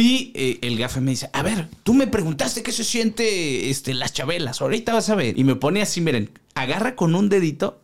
Y eh, el gafe me dice, a ver, tú me preguntaste qué se siente este, las chabelas, ahorita vas a ver. Y me pone así, miren, agarra con un dedito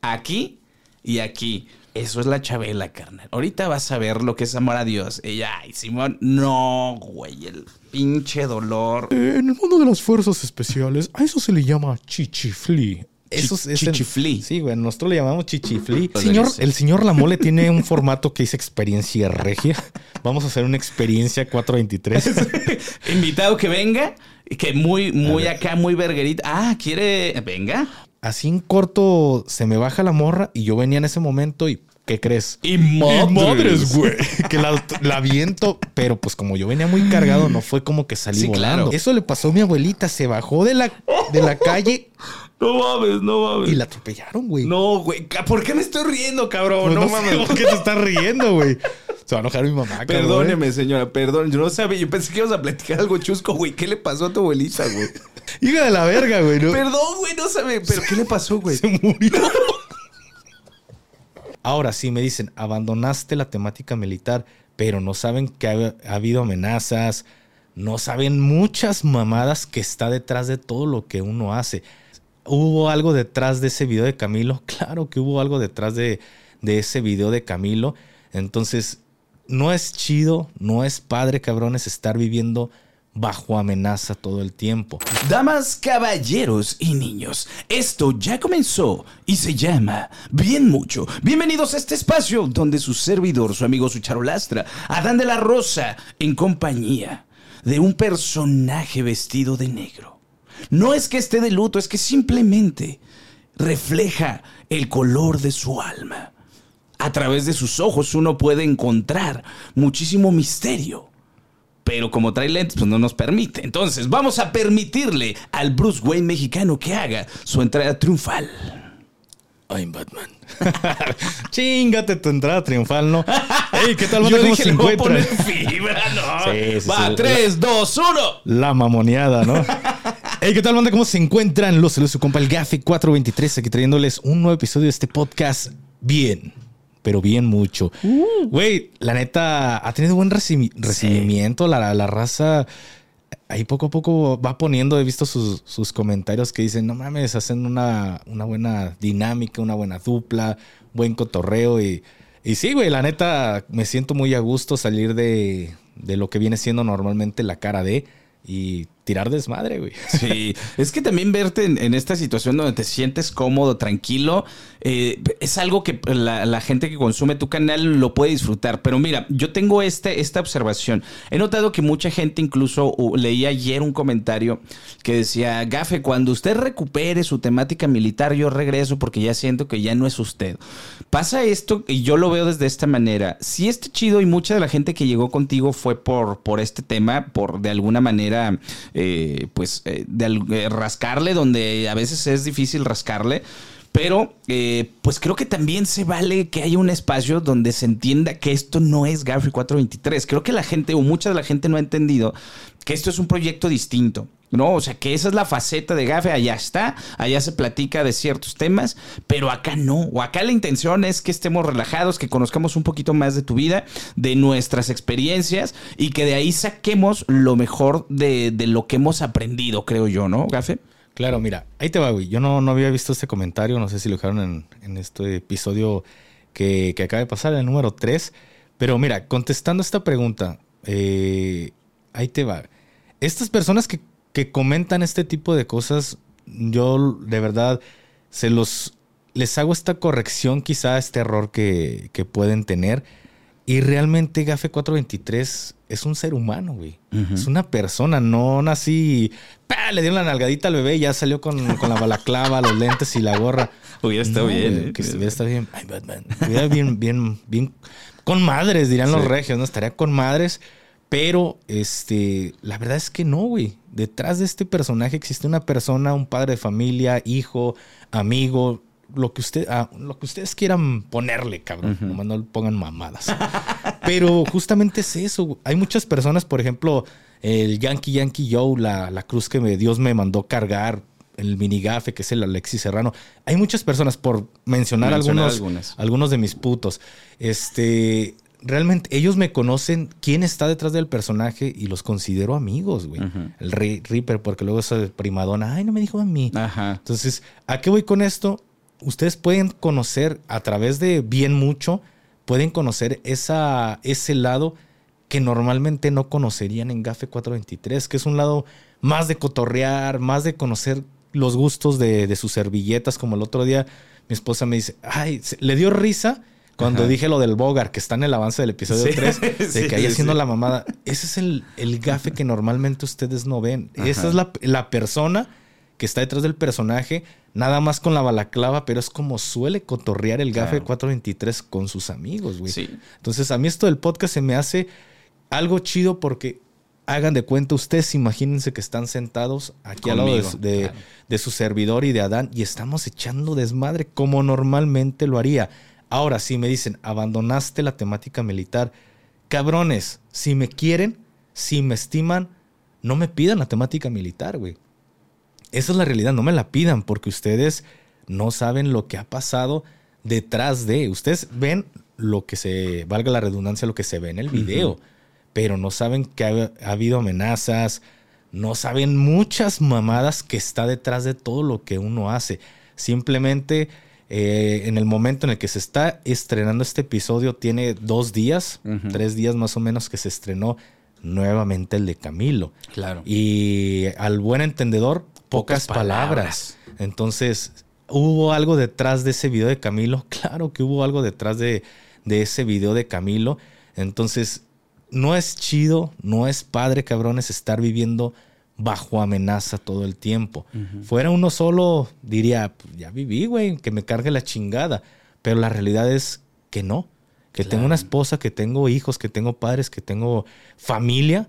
aquí y aquí. Eso es la Chabela, carnal. Ahorita vas a ver lo que es amor a Dios. Ella, ay, Simón, no, güey, el pinche dolor. En el mundo de las fuerzas especiales, a eso se le llama chichifli. Eso Chi- chichiflí. Sí, güey, nosotros le llamamos chichifli. Pues Señor, el señor Lamole tiene un formato que dice experiencia regia. Vamos a hacer una experiencia 423. Invitado que venga, que muy, muy acá, muy verguerita. Ah, quiere, venga. Así en corto se me baja la morra y yo venía en ese momento y ¿qué crees? Y madres, güey. Que la, la viento, pero pues como yo venía muy cargado, no fue como que salí Sí, volando. claro. Eso le pasó a mi abuelita, se bajó de la, de la calle No mames, no mames. y la atropellaron, güey. No, güey, ¿por qué me estoy riendo, cabrón? Pues no, no, sé mames. por qué te estás riendo, güey. Se va a enojar mi mamá, cabrón. Perdóneme, señora, perdón. Yo no sabía, yo pensé que ibas a platicar algo chusco, güey. ¿Qué le pasó a tu abuelita, güey? Hija de la verga, güey. ¿no? Perdón, güey, no sabía. ¿Pero qué le pasó, güey? Se murió. Ahora sí me dicen, abandonaste la temática militar, pero no saben que ha, ha habido amenazas, no saben muchas mamadas que está detrás de todo lo que uno hace. ¿Hubo algo detrás de ese video de Camilo? Claro que hubo algo detrás de, de ese video de Camilo. Entonces, no es chido, no es padre, cabrones, estar viviendo bajo amenaza todo el tiempo. Damas, caballeros y niños, esto ya comenzó y se llama Bien Mucho. Bienvenidos a este espacio donde su servidor, su amigo, su charolastra, Adán de la Rosa, en compañía de un personaje vestido de negro. No es que esté de luto, es que simplemente refleja el color de su alma. A través de sus ojos uno puede encontrar muchísimo misterio pero como trae lentes, pues no nos permite. Entonces, vamos a permitirle al Bruce Wayne mexicano que haga su entrada triunfal. I'm Batman. Chingate tu entrada triunfal, ¿no? Ey, ¿qué tal, banda? Yo ¿Cómo dije, se le voy a encuentran? poner fibra, ¿no? Sí, sí, Va, sí. 3, 2, 1. La mamoneada, ¿no? Ey, ¿qué tal, banda? ¿Cómo se encuentran? Los saludos su compa el Gafe 423 aquí trayéndoles un nuevo episodio de este podcast bien, pero bien mucho. Güey, la neta ha tenido buen reci- recibimiento. La, la raza ahí poco a poco va poniendo, he visto sus, sus comentarios que dicen, no mames, hacen una, una buena dinámica, una buena dupla, buen cotorreo y, y sí, güey, la neta me siento muy a gusto salir de, de lo que viene siendo normalmente la cara de y tirar desmadre, güey. Sí, es que también verte en, esta situación donde te sientes cómodo, tranquilo, eh, es algo que la, gente que consume tu canal lo puede disfrutar. Pero mira, yo tengo este, esta observación. He notado que mucha gente, incluso uh, leí ayer un comentario que decía, Gafe, cuando usted recupere su temática militar, yo regreso porque ya siento que ya no es usted. Pasa esto y yo lo veo desde esta manera. Si este chido y mucha de la gente que llegó contigo fue por, por este tema, por de alguna manera, eh, pues, eh, de eh, rascarle, donde a veces es difícil rascarle. Pero, eh, pues creo que también se vale que haya un espacio donde se entienda que esto no es Garfield 423. Creo que la gente, o mucha de la gente no ha entendido que esto es un proyecto distinto. ¿no? O sea, que esa es la faceta de Gafe, allá está, allá se platica de ciertos temas, pero acá no, o acá la intención es que estemos relajados, que conozcamos un poquito más de tu vida, de nuestras experiencias y que de ahí saquemos lo mejor de, de lo que hemos aprendido, creo yo, ¿no, Gafe? Claro, mira, ahí te va, güey. Yo no, no había visto este comentario, no sé si lo dejaron en, en este episodio que, que acaba de pasar, el número 3. Pero mira, contestando esta pregunta, eh, ahí te va. Estas personas que, que comentan este tipo de cosas, yo de verdad se los les hago esta corrección, quizá este error que, que pueden tener. Y realmente Gafe 423 es un ser humano, güey. Es una persona, no nací, ¡pa! le dieron la nalgadita al bebé y ya salió con, con la balaclava, los lentes y la gorra. Hubiera estado No, bien, güey, ¿eh? Que estuviera estado bien. Ay, Batman. Estuviera bien, bien, bien. Con madres, dirían los regios, ¿no? Estaría con madres. Pero, este, la verdad es que no, güey. Detrás de este personaje existe una persona, un padre de familia, hijo, amigo, lo que usted, ah, lo que ustedes quieran ponerle, cabrón. Nomás no le pongan mamadas. Pero justamente es eso. Hay muchas personas, por ejemplo, el Yankee Yankee Joe, la, la cruz que me- Dios me mandó cargar, el minigafe, que es el Alexis Serrano. Hay muchas personas, por mencionar, Mencionar algunos, algunas. algunos de mis putos. Este realmente ellos me conocen quién está detrás del personaje y los considero amigos, güey. El Reaper, porque luego esa primadona, ay, no me dijo a mí. Ajá. Entonces, ¿a qué voy con esto? Ustedes pueden conocer a través de bien mucho, pueden conocer esa, ese lado que normalmente no conocerían en Gafe 423, que es un lado más de cotorrear, más de conocer los gustos de, sus servilletas, como el otro día mi esposa me dice, ay, le dio risa cuando dije lo del Bogar, que está en el avance del episodio 3, de que ahí haciendo la mamada. Ese es el, el, gafe que normalmente ustedes no ven. Esa es la, la, persona que está detrás del personaje, nada más con la balaclava, pero es como suele cotorrear el gafe 423 con sus amigos, güey. Entonces, a mí esto del podcast se me hace algo chido porque hagan de cuenta ustedes, imagínense que están sentados aquí al lado de, su servidor y de Adán y estamos echando desmadre como normalmente lo haría. Ahora, si me dicen, abandonaste la temática militar, cabrones, si me quieren, si me estiman, no me pidan la temática militar, güey. Esa es la realidad, no me la pidan porque ustedes no saben lo que ha pasado detrás de. Ustedes ven lo que se, valga la redundancia, lo que se ve en el video pero no saben que ha, habido amenazas, no saben muchas mamadas que está detrás de todo lo que uno hace. Simplemente eh, en el momento en el que se está estrenando este episodio, tiene dos días, tres días más o menos que se estrenó nuevamente el de Camilo. Claro. Y al buen entendedor, pocas, palabras. Entonces, ¿hubo algo detrás de ese video de Camilo? Claro que hubo algo detrás de, de ese video de Camilo. Entonces, no es chido, no es padre, cabrones, estar viviendo bajo amenaza todo el tiempo. Fuera uno solo, diría, pues, ya viví, güey, que me cargue la chingada. Pero la realidad es que no. Que tengo una esposa, que tengo hijos, que tengo padres, que tengo familia.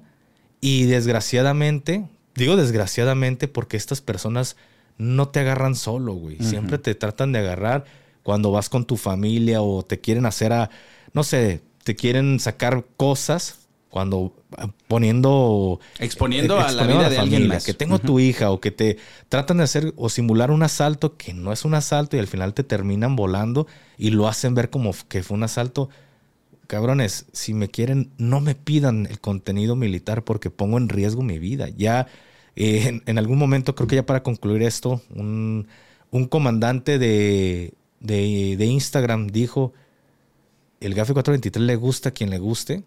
Y desgraciadamente, digo desgraciadamente porque estas personas no te agarran solo, güey. Siempre te tratan de agarrar cuando vas con tu familia o te quieren hacer a, no sé, te quieren sacar cosas cuando ah, poniendo exponiendo, a la vida de alguien más. que tengo tu hija o que te tratan de hacer o simular un asalto que no es un asalto y al final te terminan volando y lo hacen ver como que fue un asalto. Cabrones, si me quieren, no me pidan el contenido militar porque pongo en riesgo mi vida. Ya eh, en, algún momento, creo que ya para concluir esto, un, un comandante de, de, Instagram dijo, el GAFE 423 le gusta a quien le guste.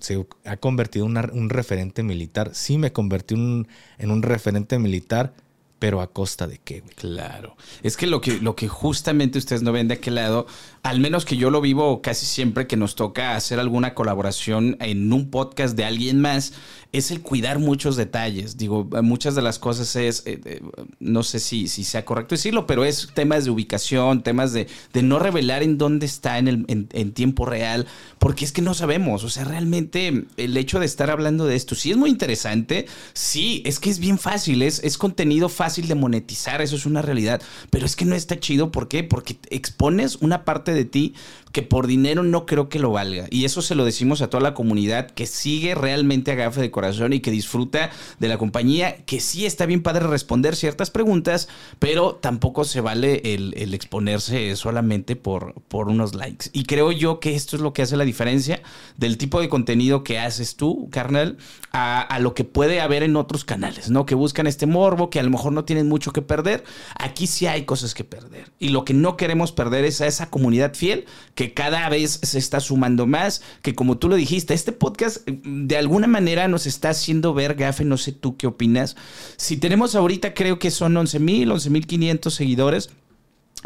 Se ha convertido en un referente militar. Sí me convertí en un referente militar, pero a costa de qué, Claro. Es que lo que, lo que justamente ustedes no ven de aquel lado, al menos que yo lo vivo casi siempre que nos toca hacer alguna colaboración en un podcast de alguien más, es el cuidar muchos detalles. Digo, muchas de las cosas es, eh, eh, no sé si, si sea correcto decirlo, pero es temas de ubicación, temas de, de no revelar en dónde está en, el, en, tiempo real, porque es que no sabemos. O sea, realmente el hecho de estar hablando de esto, sí es muy interesante, sí, es que es bien fácil, es, es contenido fácil de monetizar, eso es una realidad, pero es que no está chido, ¿por qué? Porque expones una parte de ti que por dinero no creo que lo valga. Y eso se lo decimos a toda la comunidad que sigue realmente a Gafe de Corazón y que disfruta de la compañía, que sí está bien padre responder ciertas preguntas, pero tampoco se vale el, exponerse solamente por, unos likes. Y creo yo que esto es lo que hace la diferencia del tipo de contenido que haces tú, carnal, a lo que puede haber en otros canales, ¿no? Que buscan este morbo, que a lo mejor no tienen mucho que perder. Aquí sí hay cosas que perder. Y lo que no queremos perder es a esa comunidad fiel que cada vez se está sumando más, que como tú lo dijiste, este podcast eh, de alguna manera nos está haciendo ver, Gafe, no sé tú qué opinas. Si tenemos ahorita, creo que son 11 mil, 11 mil 500 seguidores.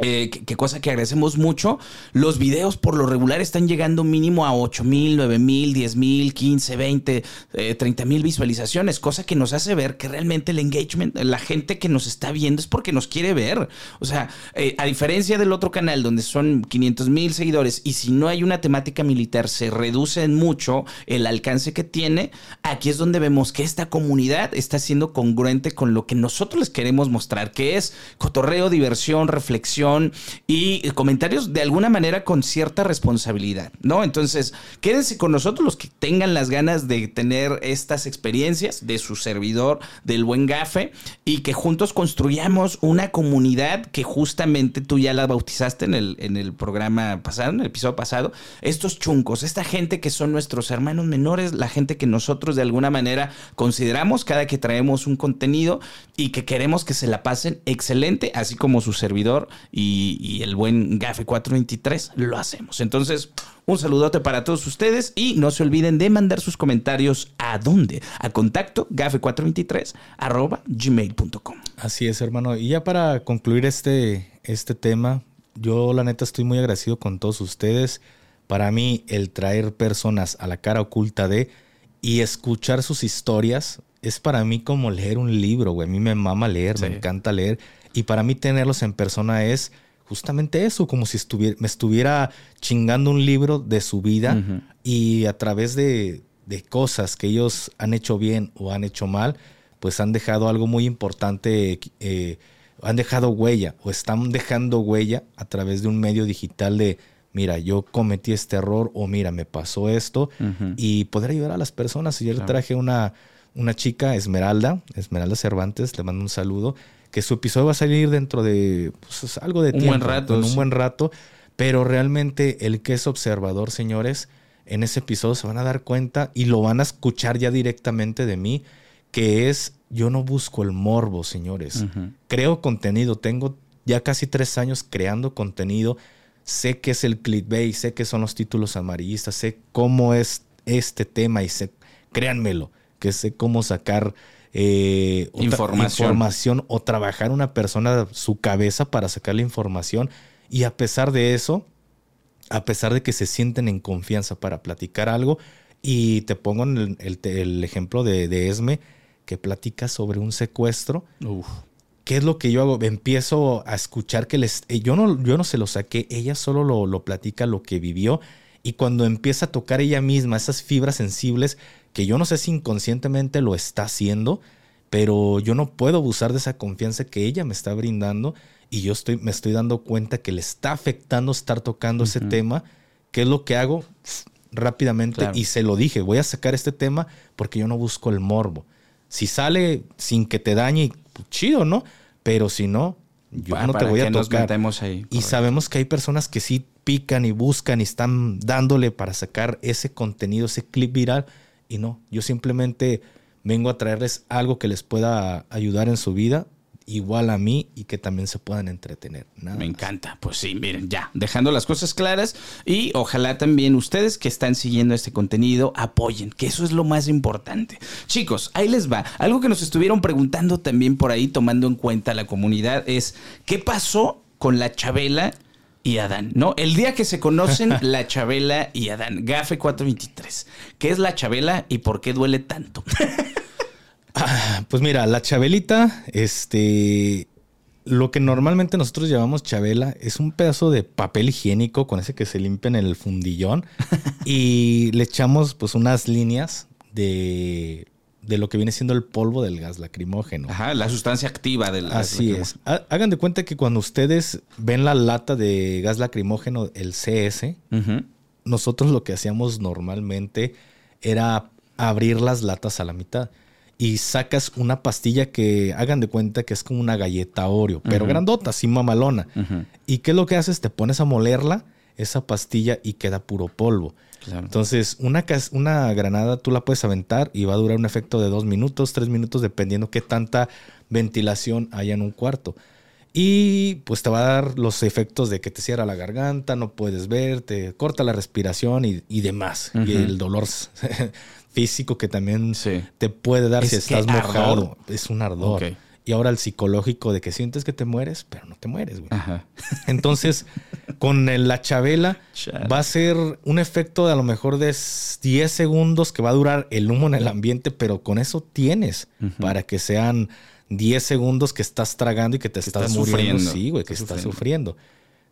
Eh, qué cosa que agradecemos mucho. Los videos por lo regular están llegando mínimo a 8 mil, 9 mil, 10 mil, 15, 20, 30 mil visualizaciones, cosa que nos hace ver que realmente el engagement, la gente que nos está viendo es porque nos quiere ver. O sea, eh, a diferencia del otro canal donde son 500 mil seguidores y si no hay una temática militar se reduce en mucho el alcance que tiene, aquí es donde vemos que esta comunidad está siendo congruente con lo que nosotros les queremos mostrar, que es cotorreo, diversión, reflexión y comentarios de alguna manera con cierta responsabilidad, ¿no? Entonces, quédense con nosotros los que tengan las ganas de tener estas experiencias de su servidor, del buen gafe, y que juntos construyamos una comunidad que justamente tú ya la bautizaste en el, en el programa pasado, en el episodio pasado, estos chuncos, esta gente que son nuestros hermanos menores, la gente que nosotros de alguna manera consideramos cada que traemos un contenido y que queremos que se la pasen excelente, así como su servidor el buen Gafe 423 lo hacemos. Entonces, un saludote para todos ustedes y no se olviden de mandar sus comentarios a dónde? A contacto gafe423 arroba gmail.com. Así es, hermano. Y ya para concluir este, este tema, yo la neta estoy muy agradecido con todos ustedes. Para mí, el traer personas a la cara oculta de y escuchar sus historias es para mí como leer un libro, güey. A mí me mama leer, me encanta leer. Y para mí tenerlos en persona es justamente eso, como si estuviera, me estuviera chingando un libro de su vida y a través de, de, cosas que ellos han hecho bien o han hecho mal, pues han dejado algo muy importante, eh, han dejado huella o están dejando huella a través de un medio digital de mira, yo cometí este error o mira, me pasó esto y poder ayudar a las personas. Y yo le traje una, una chica, Esmeralda, Esmeralda Cervantes, le mando un saludo, que su episodio va a salir dentro de pues, algo de un buen rato. un buen rato, pero realmente el que es observador, señores, en ese episodio se van a dar cuenta y lo van a escuchar ya directamente de mí, que es, yo no busco el morbo, señores. Creo contenido, tengo ya casi tres años creando contenido sé qué es el clickbait, sé qué son los títulos amarillistas, sé cómo es este tema y sé, créanmelo, que sé cómo sacar eh, información. o trabajar una persona su cabeza para sacar la información. Y a pesar de eso, a pesar de que se sienten en confianza para platicar algo, y te pongo el, el, ejemplo de, de, Esme, que platica sobre un secuestro. Uf. ¿Qué es lo que yo hago? Empiezo a escuchar que les... Eh, yo no, yo no se lo saqué, ella solo lo, lo platica lo que vivió y cuando empieza a tocar ella misma esas fibras sensibles, que yo no sé si inconscientemente lo está haciendo, pero yo no puedo abusar de esa confianza que ella me está brindando y yo estoy, me estoy dando cuenta que le está afectando estar tocando ese tema. ¿Qué es lo que hago? rápidamente y se lo dije, voy a sacar este tema porque yo no busco el morbo. Si sale sin que te dañe, pues chido, ¿no? Pero si no, yo no te voy a tocar. ahí, y sabemos que hay personas que sí pican y buscan y están dándole para sacar ese contenido, ese clip viral. Y no, yo simplemente vengo a traerles algo que les pueda ayudar en su vida igual a mí y que también se puedan entretener. Me encanta. Pues sí, miren, ya, dejando las cosas claras y ojalá también ustedes que están siguiendo este contenido apoyen, que eso es lo más importante. Chicos, ahí les va. Algo que nos estuvieron preguntando también por ahí, tomando en cuenta la comunidad, es ¿qué pasó con la Chabela? Y Adán, ¿no? El día que se conocen la Chabela y Adán, Gafe 423. ¿Qué es la Chabela y por qué duele tanto? Ah, pues mira, la chabelita, este, lo que normalmente nosotros llamamos chabela es un pedazo de papel higiénico con ese que se limpia en el fundillón y le echamos pues unas líneas de, de, lo que viene siendo el polvo del gas lacrimógeno. Ajá, la sustancia activa del gas Así es. Hagan de cuenta que cuando ustedes ven la lata de gas lacrimógeno, el CS, nosotros lo que hacíamos normalmente era abrir las latas a la mitad y sacas una pastilla que hagan de cuenta que es como una galleta Oreo, pero grandota, así mamalona. ¿Y qué es lo que haces? Te pones a molerla, esa pastilla, y queda puro polvo. Entonces, una, una granada tú la puedes aventar y va a durar un efecto de dos minutos, tres minutos, dependiendo qué tanta ventilación haya en un cuarto. Y pues te va a dar los efectos de que te cierra la garganta, no puedes ver, te corta la respiración y, demás. Y el dolor físico que también te puede dar si estás mojado. Es un ardor. Y ahora el psicológico de que sientes que te mueres, pero no te mueres, güey. Entonces, con la chabela va a ser un efecto de a lo mejor de 10 segundos que va a durar el humo en el ambiente, pero con eso tienes para que sean 10 segundos que estás tragando y que te estás, muriendo. Sí, güey, que estás, sufriendo.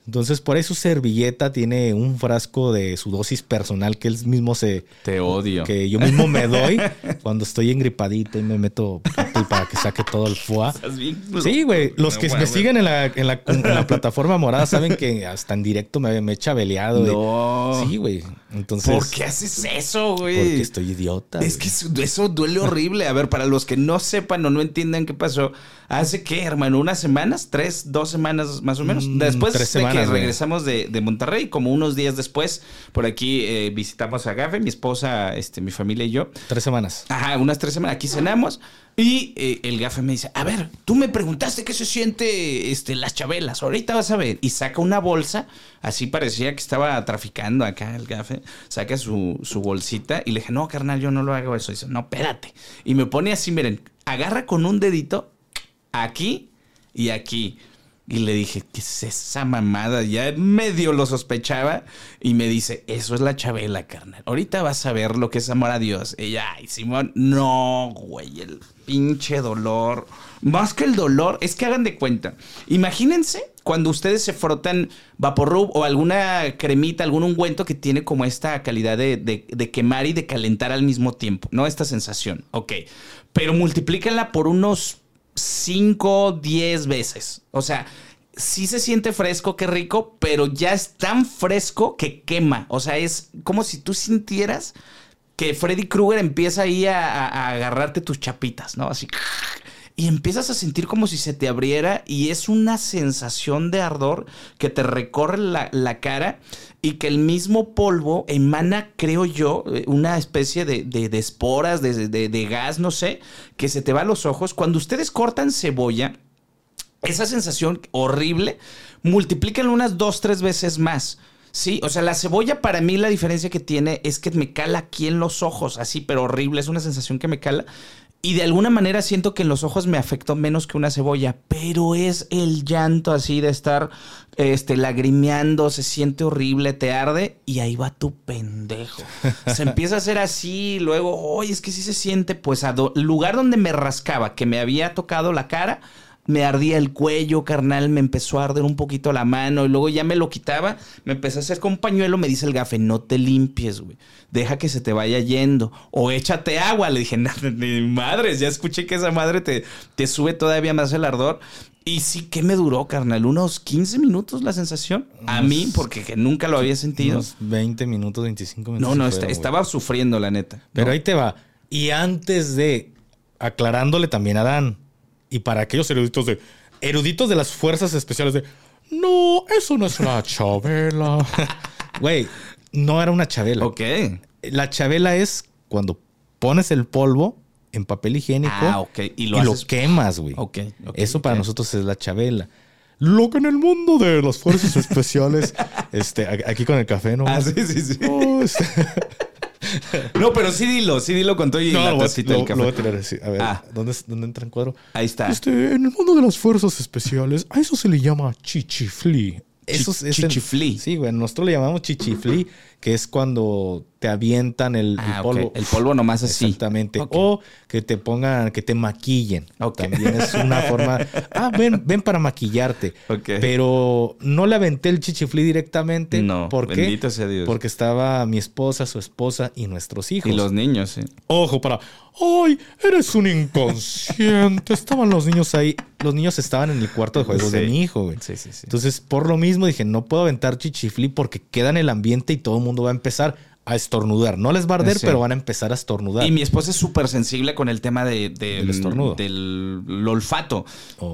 Entonces, por eso servilleta tiene un frasco de su dosis personal que él mismo se... Te odio. Que yo mismo me doy cuando estoy engripadito y me meto para que saque todo el foie. Sí, güey. Los que me siguen en la, en, la, plataforma morada saben que hasta en directo me, me he chabeleado. No. Sí, güey. Entonces... ¿Por qué haces eso, güey? Porque estoy idiota. Es que eso duele horrible. A ver, para los que no sepan o no entiendan qué pasó, ¿hace qué, hermano? ¿Unas semanas? ¿Tres? ¿Dos semanas más o menos? Mm, Después tres semanas regresamos de, Monterrey, como unos días después, por aquí eh, visitamos a Gafe, mi esposa, este, mi familia y yo. Tres semanas. Ajá, unas tres semanas. Aquí cenamos. Y eh, el gafe me dice, a ver, tú me preguntaste qué se siente este, las chabelas, ahorita vas a ver. Y saca una bolsa, así parecía que estaba traficando acá el gafe, saca su, su bolsita y le dije, no, carnal, yo no lo hago eso. Y dice, no, espérate. Y me pone así, miren, agarra con un dedito aquí y aquí. Y le dije, ¿qué es esa mamada? Ya medio lo sospechaba. Y me dice, eso es la Chabela, carnal. Ahorita vas a ver lo que es amor a Dios. Ya, ay, Simón, no, güey, el pinche dolor. Más que el dolor, es que hagan de cuenta. Imagínense cuando ustedes se frotan Vaporrub o alguna cremita, algún ungüento que tiene como esta calidad de, de quemar y de calentar al mismo tiempo, ¿no? Esta sensación. Ok. Pero multiplíquenla por unos 5, 10 veces. O sea, sí se siente fresco, qué rico, pero ya es tan fresco que quema. O sea, es como si tú sintieras que Freddy Krueger empieza ahí a, agarrarte tus chapitas, ¿no? Así. Y empiezas a sentir como si se te abriera y es una sensación de ardor que te recorre la, cara y que el mismo polvo emana, creo yo, una especie de, de, esporas, de, de, gas, no sé, que se te va a los ojos. Cuando ustedes cortan cebolla, esa sensación horrible, multiplíquenlo unas dos, tres veces más. Sí, o sea, la cebolla para mí la diferencia que tiene es que me cala aquí en los ojos, así, pero horrible, es una sensación que me cala. Y de alguna manera siento que en los ojos me afectó menos que una cebolla, pero es el llanto así de estar este, lagrimeando, se siente horrible, te arde y ahí va tu pendejo. Se empieza a hacer así, luego, oye, es que sí se siente, pues, al lugar donde me rascaba, que me había tocado la cara, me ardía el cuello, carnal, me empezó a arder un poquito la mano y luego ya me lo quitaba, me empecé a hacer con pañuelo, me dice el gafe, no te limpies, güey, deja que se te vaya yendo o échate agua, le dije, ni madres, ya escuché que esa madre te, te sube todavía más el ardor. Y sí, ¿qué me duró, carnal? ¿Unos 15 minutos la sensación? a mí, porque nunca lo había sentido. Unos 20 minutos, 25 minutos. No, no, estaba sufriendo, la neta. Pero ahí te va. Y antes de, aclarándole también a Dan, y para aquellos eruditos de eruditos de las fuerzas especiales de no, eso no es una chabela. Güey, no era una chabela. Ok. La chabela es cuando pones el polvo en papel higiénico ah, y, lo, quemas, güey. Ok. eso para nosotros es la chabela. Lo que en el mundo de las fuerzas especiales, este, aquí con el café, ¿no? Ah, sí, sí, sí. Oh, este, no, pero sí dilo, sí dilo con todo y no, la tacita del café. Lo voy a tirar así. A ver, ah. ¿dónde, ¿dónde, entra en cuadro? Ahí está. Este, en el mundo de las fuerzas especiales, a eso se le llama chichifli. Eso es chichifli. Sí, güey, nosotros le llamamos chichifli, que es cuando te avientan el, ah, polvo. El polvo nomás así. Exactamente. O que te pongan, que te maquillen. También es una forma. Ah, ven, ven para maquillarte. Pero no le aventé el chichiflí directamente. No. ¿Por bendito sea Dios. Porque estaba mi esposa, su esposa y nuestros hijos. Y los niños, sí. Ojo, para. ¡Ay! Eres un inconsciente. Estaban los niños ahí. Los niños estaban en el cuarto de juegos de mi hijo, güey. Sí, sí, sí. Entonces, por lo mismo dije, no puedo aventar chichiflí porque queda en el ambiente y todo el mundo va a empezar a estornudar. No les va a arder, pero van a empezar a estornudar. Y mi esposa es súper sensible con el tema de, del estornudo. Del olfato.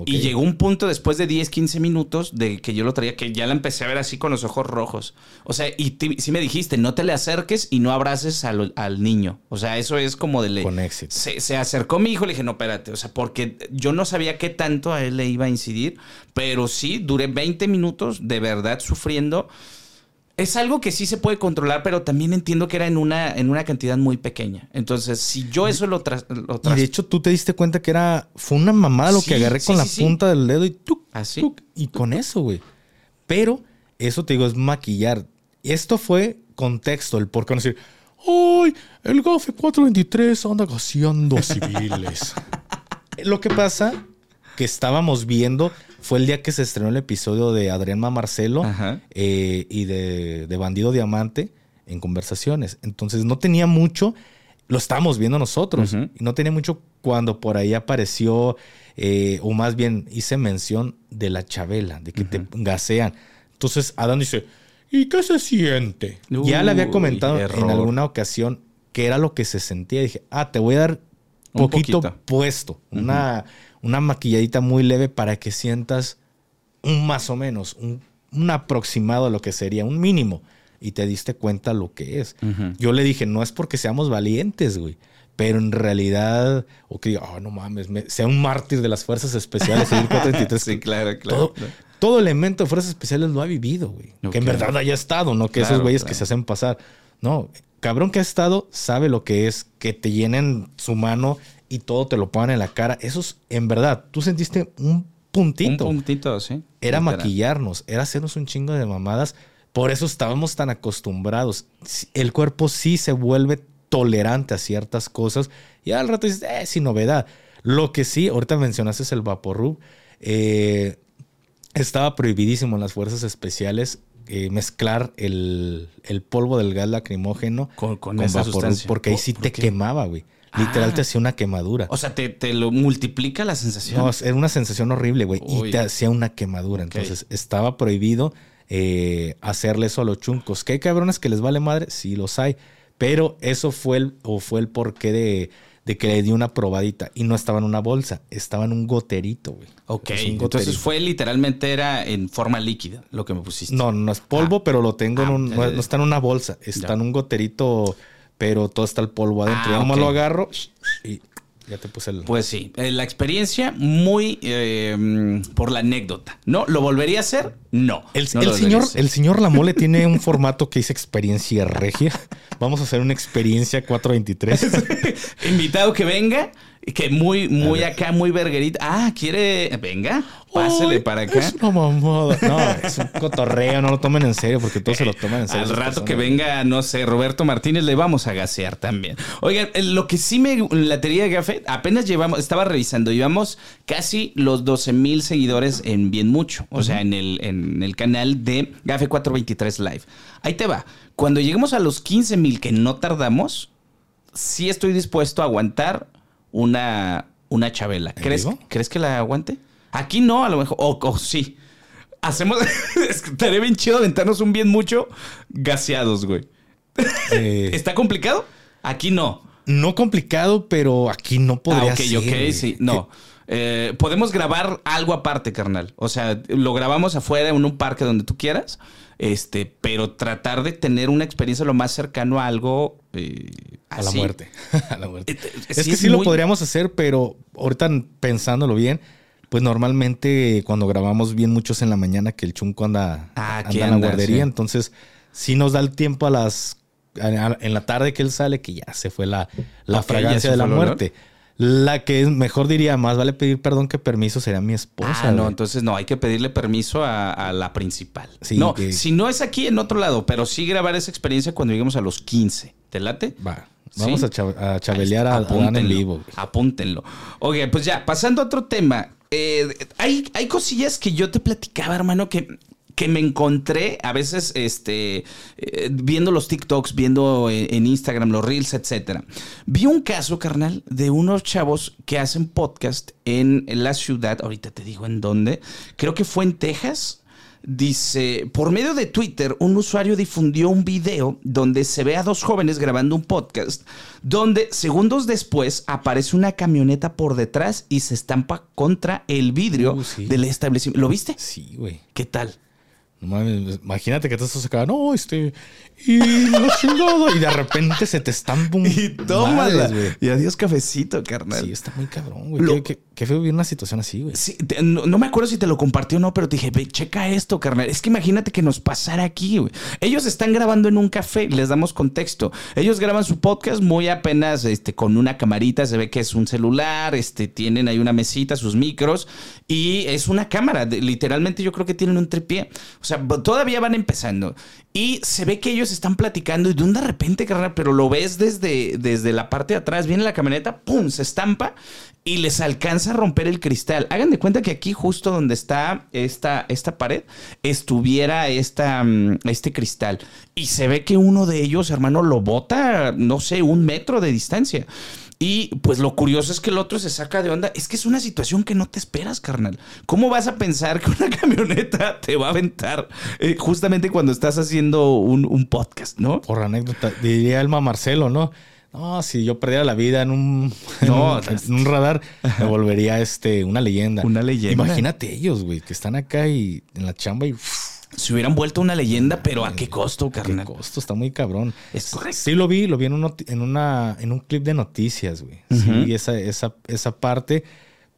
Y llegó un punto después de 10, 15 minutos de que yo lo traía, que ya la empecé a ver así con los ojos rojos. O sea, y si me dijiste, no te le acerques y no abraces al, niño. O sea, eso es como de... Le, con éxito. Se, se acercó mi hijo, le dije, no, espérate. O sea, porque yo no sabía qué tanto a él le iba a incidir, pero sí, duré 20 minutos de verdad sufriendo es algo que sí se puede controlar, pero también entiendo que era en una, en una cantidad muy pequeña. Entonces, si yo eso lo, tras, Y de hecho, tú te diste cuenta que era. Fue una mamada lo que agarré con la punta del dedo y tú. Así. y con eso, güey. Pero, eso te digo, es maquillar. Esto fue contexto, el por qué no decir. ¡Ay! El GAFE 423 anda gaseando civiles. lo que pasa que estábamos viendo fue el día que se estrenó el episodio de Adrián Marcelo eh, y de, de, Bandido Diamante en conversaciones. Entonces no tenía mucho, lo estábamos viendo nosotros, y no tenía mucho cuando por ahí apareció, eh, o más bien hice mención de la Chabela, de que te gasean. Entonces Adán dice, ¿y qué se siente? ya le había comentado en alguna ocasión que era lo que se sentía. dije, ah, te voy a dar poquito, puesto, una una maquilladita muy leve para que sientas un más o menos, un, aproximado a lo que sería, un mínimo. Y te diste cuenta lo que es. Yo le dije, no es porque seamos valientes, güey. Pero en realidad, o que diga, oh, no mames, sea un mártir de las fuerzas especiales. sí, claro, claro todo, elemento de fuerzas especiales lo ha vivido, güey. Que en verdad haya estado, no que esos güeyes que se hacen pasar. No, cabrón que ha estado sabe lo que es que te llenen su mano y todo te lo pongan en la cara. Eso es, en verdad, tú sentiste un puntito. Un puntito, sí. Era maquillarnos, era hacernos un chingo de mamadas. Por eso estábamos tan acostumbrados. El cuerpo sí se vuelve tolerante a ciertas cosas y al rato dices, eh, sin novedad. Lo que sí, ahorita mencionaste es el Vaporub. Eh, estaba prohibidísimo en las fuerzas especiales eh, mezclar el, polvo del gas lacrimógeno con, con, esa sustancia. porque ahí sí te quemaba, güey. Literal te ah. hacía una quemadura. O sea, te, lo multiplica la sensación. No, era una sensación horrible, güey. Y te hacía una quemadura. Entonces, estaba prohibido eh, hacerle eso a los chuncos. ¿Qué hay cabrones que les vale madre? Sí, los hay. Pero eso fue el, o fue el porqué de, que le di una probadita. Y no estaba en una bolsa, estaba en un goterito, güey. Ok. Entonces fue literalmente era en forma líquida lo que me pusiste. No, no es polvo, ah. pero lo tengo en ah, un. No, está en una bolsa, está en un goterito pero todo está el polvo adentro. Ah, lo agarro y ya te puse el. Pues sí, eh, la experiencia muy eh, por la anécdota. ¿No? ¿Lo volvería a hacer? No. El, señor, el señor Lamole tiene un formato que dice experiencia regia. Vamos a hacer una experiencia 423. Invitado que venga que muy, muy acá, muy verguerita. Ah, quiere. Venga, pásele para acá. Es una mamada. No, es un cotorreo, no lo tomen en serio, porque todos se lo toman en serio. Al rato que venga, no sé, Roberto Martínez, le vamos a gasear también. Oigan, lo que sí me. La teoría de Gafe, apenas llevamos, estaba revisando, llevamos casi los 12 mil seguidores en Bien Mucho. O sea, en el, en el canal de Gafe 423 Live. Ahí te va. Cuando lleguemos a los 15 mil, que no tardamos, sí estoy dispuesto a aguantar una, una chabela. ¿Crees, ¿Crees que la aguante? Aquí no, a lo mejor. O, sí. Hacemos. Estaría bien chido aventarnos un bien mucho gaseados, güey. Eh. ¿Está complicado? Aquí no. No complicado, pero aquí no podría ah, ok, ok, sí. No. Eh, podemos grabar algo aparte, carnal. O sea, lo grabamos afuera en un parque donde tú quieras. Este, pero tratar de tener una experiencia lo más cercano a algo eh, a la muerte. a la muerte. Eh, es que sí lo podríamos hacer, pero ahorita pensándolo bien, pues normalmente cuando grabamos bien muchos en la mañana que el chunco anda, ah, anda en la guardería, entonces sí nos da el tiempo a las en la tarde que él sale que ya se fue la, la fragancia de la muerte. La que es, mejor diría, más vale pedir perdón que permiso sería mi esposa. Ah, no, entonces no, hay que pedirle permiso a, la principal. no, si no es aquí en otro lado, pero sí grabar esa experiencia cuando lleguemos a los 15. ¿Te late? Va. Vamos a, chabelear a, Adán en vivo. Apúntenlo. Oye, pues ya, pasando a otro tema. Eh, hay, hay cosillas que yo te platicaba, hermano, que que me encontré a veces este, eh, viendo los TikToks, viendo en, Instagram los Reels, etcétera. Vi un caso, carnal, de unos chavos que hacen podcast en, la ciudad, ahorita te digo en dónde, creo que fue en Texas. Dice, por medio de Twitter, un usuario difundió un video donde se ve a dos jóvenes grabando un podcast, donde segundos después aparece una camioneta por detrás y se estampa contra el vidrio uh, del establecimiento. ¿Lo viste? Sí, güey. ¿Qué tal? Imagínate que te estás acá, no, este, y y de repente se te estampa un. Y tómala. y adiós, cafecito, carnal. Sí, está muy cabrón, güey. Qué, feo vivir una situación así, güey. Sí, no, me acuerdo si te lo compartió o no, pero te dije, ve, checa esto, carnal. Es que imagínate que nos pasara aquí, güey. Ellos están grabando en un café, les damos contexto. Ellos graban su podcast muy apenas este, con una camarita, se ve que es un celular, este, tienen ahí una mesita, sus micros, y es una cámara. literalmente yo creo que tienen un tripié. O sea, todavía van empezando. Y se ve que ellos están platicando y de un de repente, pero lo ves desde, desde la parte de atrás, viene la camioneta, ¡pum! se estampa y les alcanza a romper el cristal. Hagan de cuenta que aquí justo donde está esta, esta pared estuviera esta, mm, este cristal y se ve que uno de ellos, hermano, lo bota, no sé, un metro de distancia. Y pues lo curioso es que el otro se saca de onda. Es que es una situación que no te esperas, carnal. ¿Cómo vas a pensar que una camioneta te va a aventar eh, justamente cuando estás haciendo un, un podcast, no? Por anécdota, diría Elma Marcelo, ¿no? No, si yo perdiera la vida en un, No, en un radar, me volvería este, una leyenda. Una leyenda. Imagínate ellos, güey, que están acá y en la chamba y Se hubieran vuelto una leyenda, pero ¿a qué costo, qué carnal? costo, está muy cabrón. Es correcto. Sí lo vi, lo vi en un, en una, en un clip de noticias, güey. Sí, esa, esa, esa parte,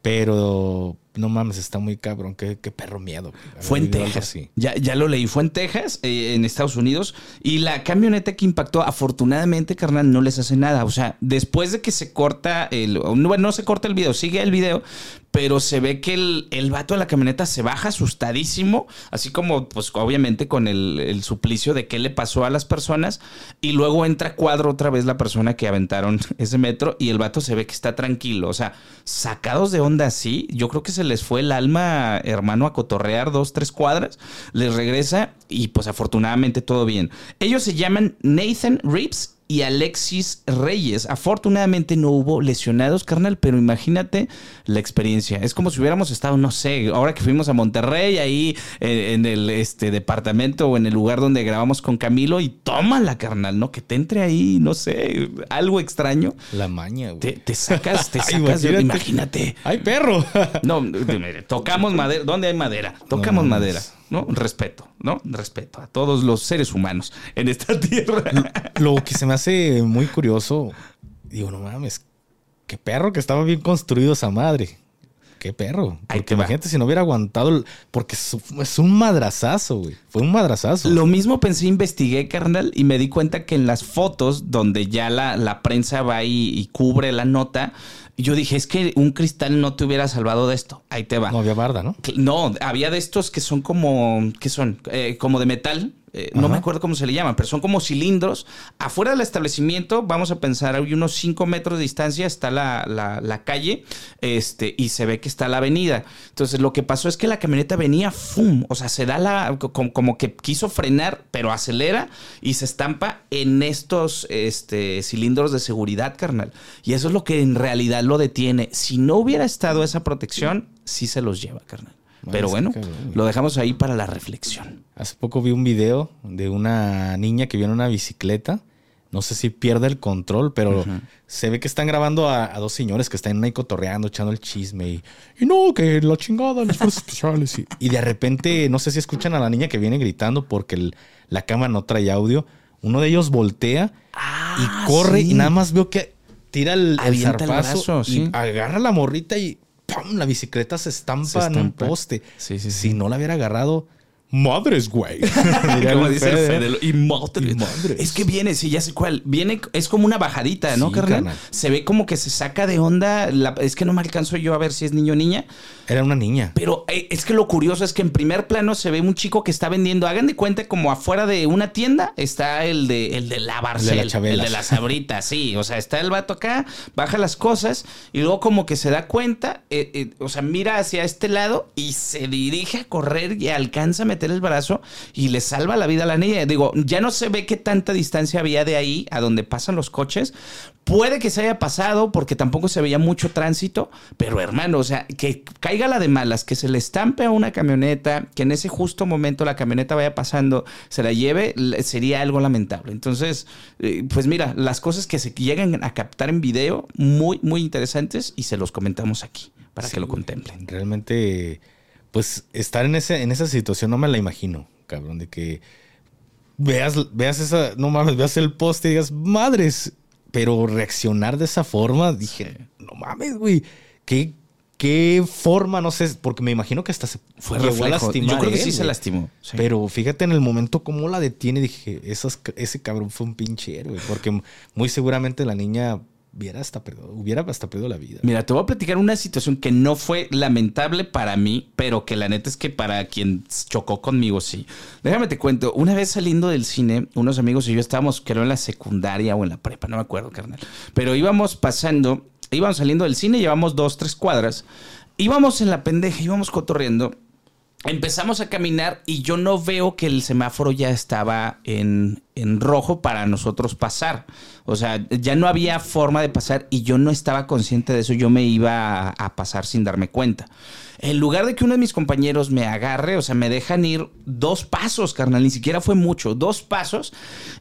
pero no mames, está muy cabrón. Qué, qué perro miedo. Fue en Texas. Ya, ya lo leí. Fue en Texas, eh, en Estados Unidos. Y la camioneta que impactó, afortunadamente, carnal, no les hace nada. O sea, después de que se corta el. No, bueno, no se corta el video, sigue el video. Pero se ve que el, el vato de la camioneta se baja asustadísimo. Así como, pues, obviamente, con el, el suplicio de qué le pasó a las personas. Y luego entra cuadro otra vez la persona que aventaron ese metro. Y el vato se ve que está tranquilo. O sea, sacados de onda así, yo creo que se les fue el alma, hermano, a cotorrear dos, tres cuadras. Les regresa y pues afortunadamente todo bien. Ellos se llaman Nathan Reeves y Alexis Reyes. Afortunadamente no hubo lesionados, carnal, pero imagínate la experiencia. Es como si hubiéramos estado, no sé, ahora que fuimos a Monterrey, ahí eh, en el este, departamento o en el lugar donde grabamos con Camilo y tómala, carnal, ¿no? Que te entre ahí, no sé, algo extraño. La maña, güey. Te, te sacas, te sacas imagínate. Imagínate. ¡Ay, perro! No, mire, tocamos madera. ¿Dónde hay madera? Tocamos No, madera. ¿No? Respeto, ¿no? Respeto a todos los seres humanos en esta tierra. Lo que se me hace muy curioso, digo, no mames, qué perro que estaba bien construido esa madre. Qué perro. Porque imagínate si no hubiera aguantado, el- porque es, es un madrazazo, güey. Fue un madrazazo. Lo mismo pensé, investigué, carnal, y me di cuenta que en las fotos donde ya la, la prensa va y, y cubre la nota, yo dije, es que un cristal no te hubiera salvado de esto. Ahí te va. No había barda, ¿no? No, había de estos que son como, ¿qué son? Eh, como de metal. Eh, no me acuerdo cómo se le llaman, pero son como cilindros. Afuera del establecimiento, vamos a pensar, hay unos 5 metros de distancia, está la, la- la calle este, y se ve que está la avenida. Entonces, lo que pasó es que la camioneta venía, ¡fum! O sea, se da la. como, como que quiso frenar, pero acelera y se estampa en estos este, cilindros de seguridad, carnal. Y eso es lo que en realidad lo detiene. Si no hubiera estado esa protección, sí se los lleva, carnal. Pero bueno, lo dejamos ahí para la reflexión. Hace poco vi un video de una niña que viene en una bicicleta. No sé si pierde el control, pero se ve que están grabando a, a dos señores que están ahí cotorreando, echando el chisme. Y, y no, que la chingada, las fuerzas especiales. Y, y de repente, no sé si escuchan a la niña que viene gritando porque el- la cámara no trae audio. Uno de ellos voltea y corre sí. y nada más veo que tira el, el zarpazo brazo, y sí. agarra la morrita y ¡pum! la bicicleta se estampa, Se en un estampa. poste. Sí, sí, Si sí. no la hubiera agarrado, madres, güey. Como dice el Fede. Lo- y madres. Y madres. Es que viene, sí, ya sé cuál. Viene, es como una bajadita, ¿no, Sí, carnal? carnal. Se ve como que se saca de onda. la- es que no me alcanzo yo a ver si es niño o niña. Era una niña. Pero eh, es que lo curioso es que en primer plano se ve un chico que está vendiendo. Hagan de cuenta como afuera de una tienda está el de, el de la Barcel, El de la el de la Sabrita, sí. O sea, está el vato acá, baja las cosas y luego como que se da cuenta, eh, eh, o sea, mira hacia este lado y se dirige a correr y alcanza a meter el brazo y le salva la vida a la niña. Digo, ya no se ve qué tanta distancia había de ahí a donde pasan los coches. Puede que se haya pasado porque tampoco se veía mucho tránsito, pero hermano, o sea, que caiga la de malas, que se le estampe a una camioneta, que en ese justo momento la camioneta vaya pasando, se la lleve, le- sería algo lamentable. Entonces, eh, pues mira, las cosas que se llegan a captar en video, muy, muy interesantes y se los comentamos aquí para que lo contemplen. Realmente, pues estar en, ese, en esa situación no me la imagino, cabrón, de que veas, veas esa, no mames, veas el poste y digas, madres, pero reaccionar de esa forma, dije, no mames, güey, qué, qué forma, no sé, porque me imagino que hasta se Fue llegó reflejo. a lastimar Yo creo que él, sí se lastimó. sí. Pero fíjate en el momento cómo la detiene, dije, esas, ese cabrón fue un pinche héroe, porque muy seguramente la niña hubiera hasta perdido, hubiera hasta perdido la vida. Mira, te voy a platicar una situación que no fue lamentable para mí, pero que la neta es que para quien chocó conmigo sí. Déjame te cuento, una vez saliendo del cine, unos amigos y yo estábamos, creo, en la secundaria o en la prepa, no me acuerdo, carnal. Pero íbamos pasando íbamos saliendo del cine, llevamos dos, tres cuadras. Íbamos en la pendeja, íbamos cotorreando. Empezamos a caminar y yo no veo que el semáforo ya estaba en, en rojo para nosotros pasar. O sea, ya no había forma de pasar y yo no estaba consciente de eso. Yo me iba a, a pasar sin darme cuenta. En lugar de que uno de mis compañeros me agarre, o sea, me dejan ir dos pasos, carnal, ni siquiera fue mucho, dos pasos,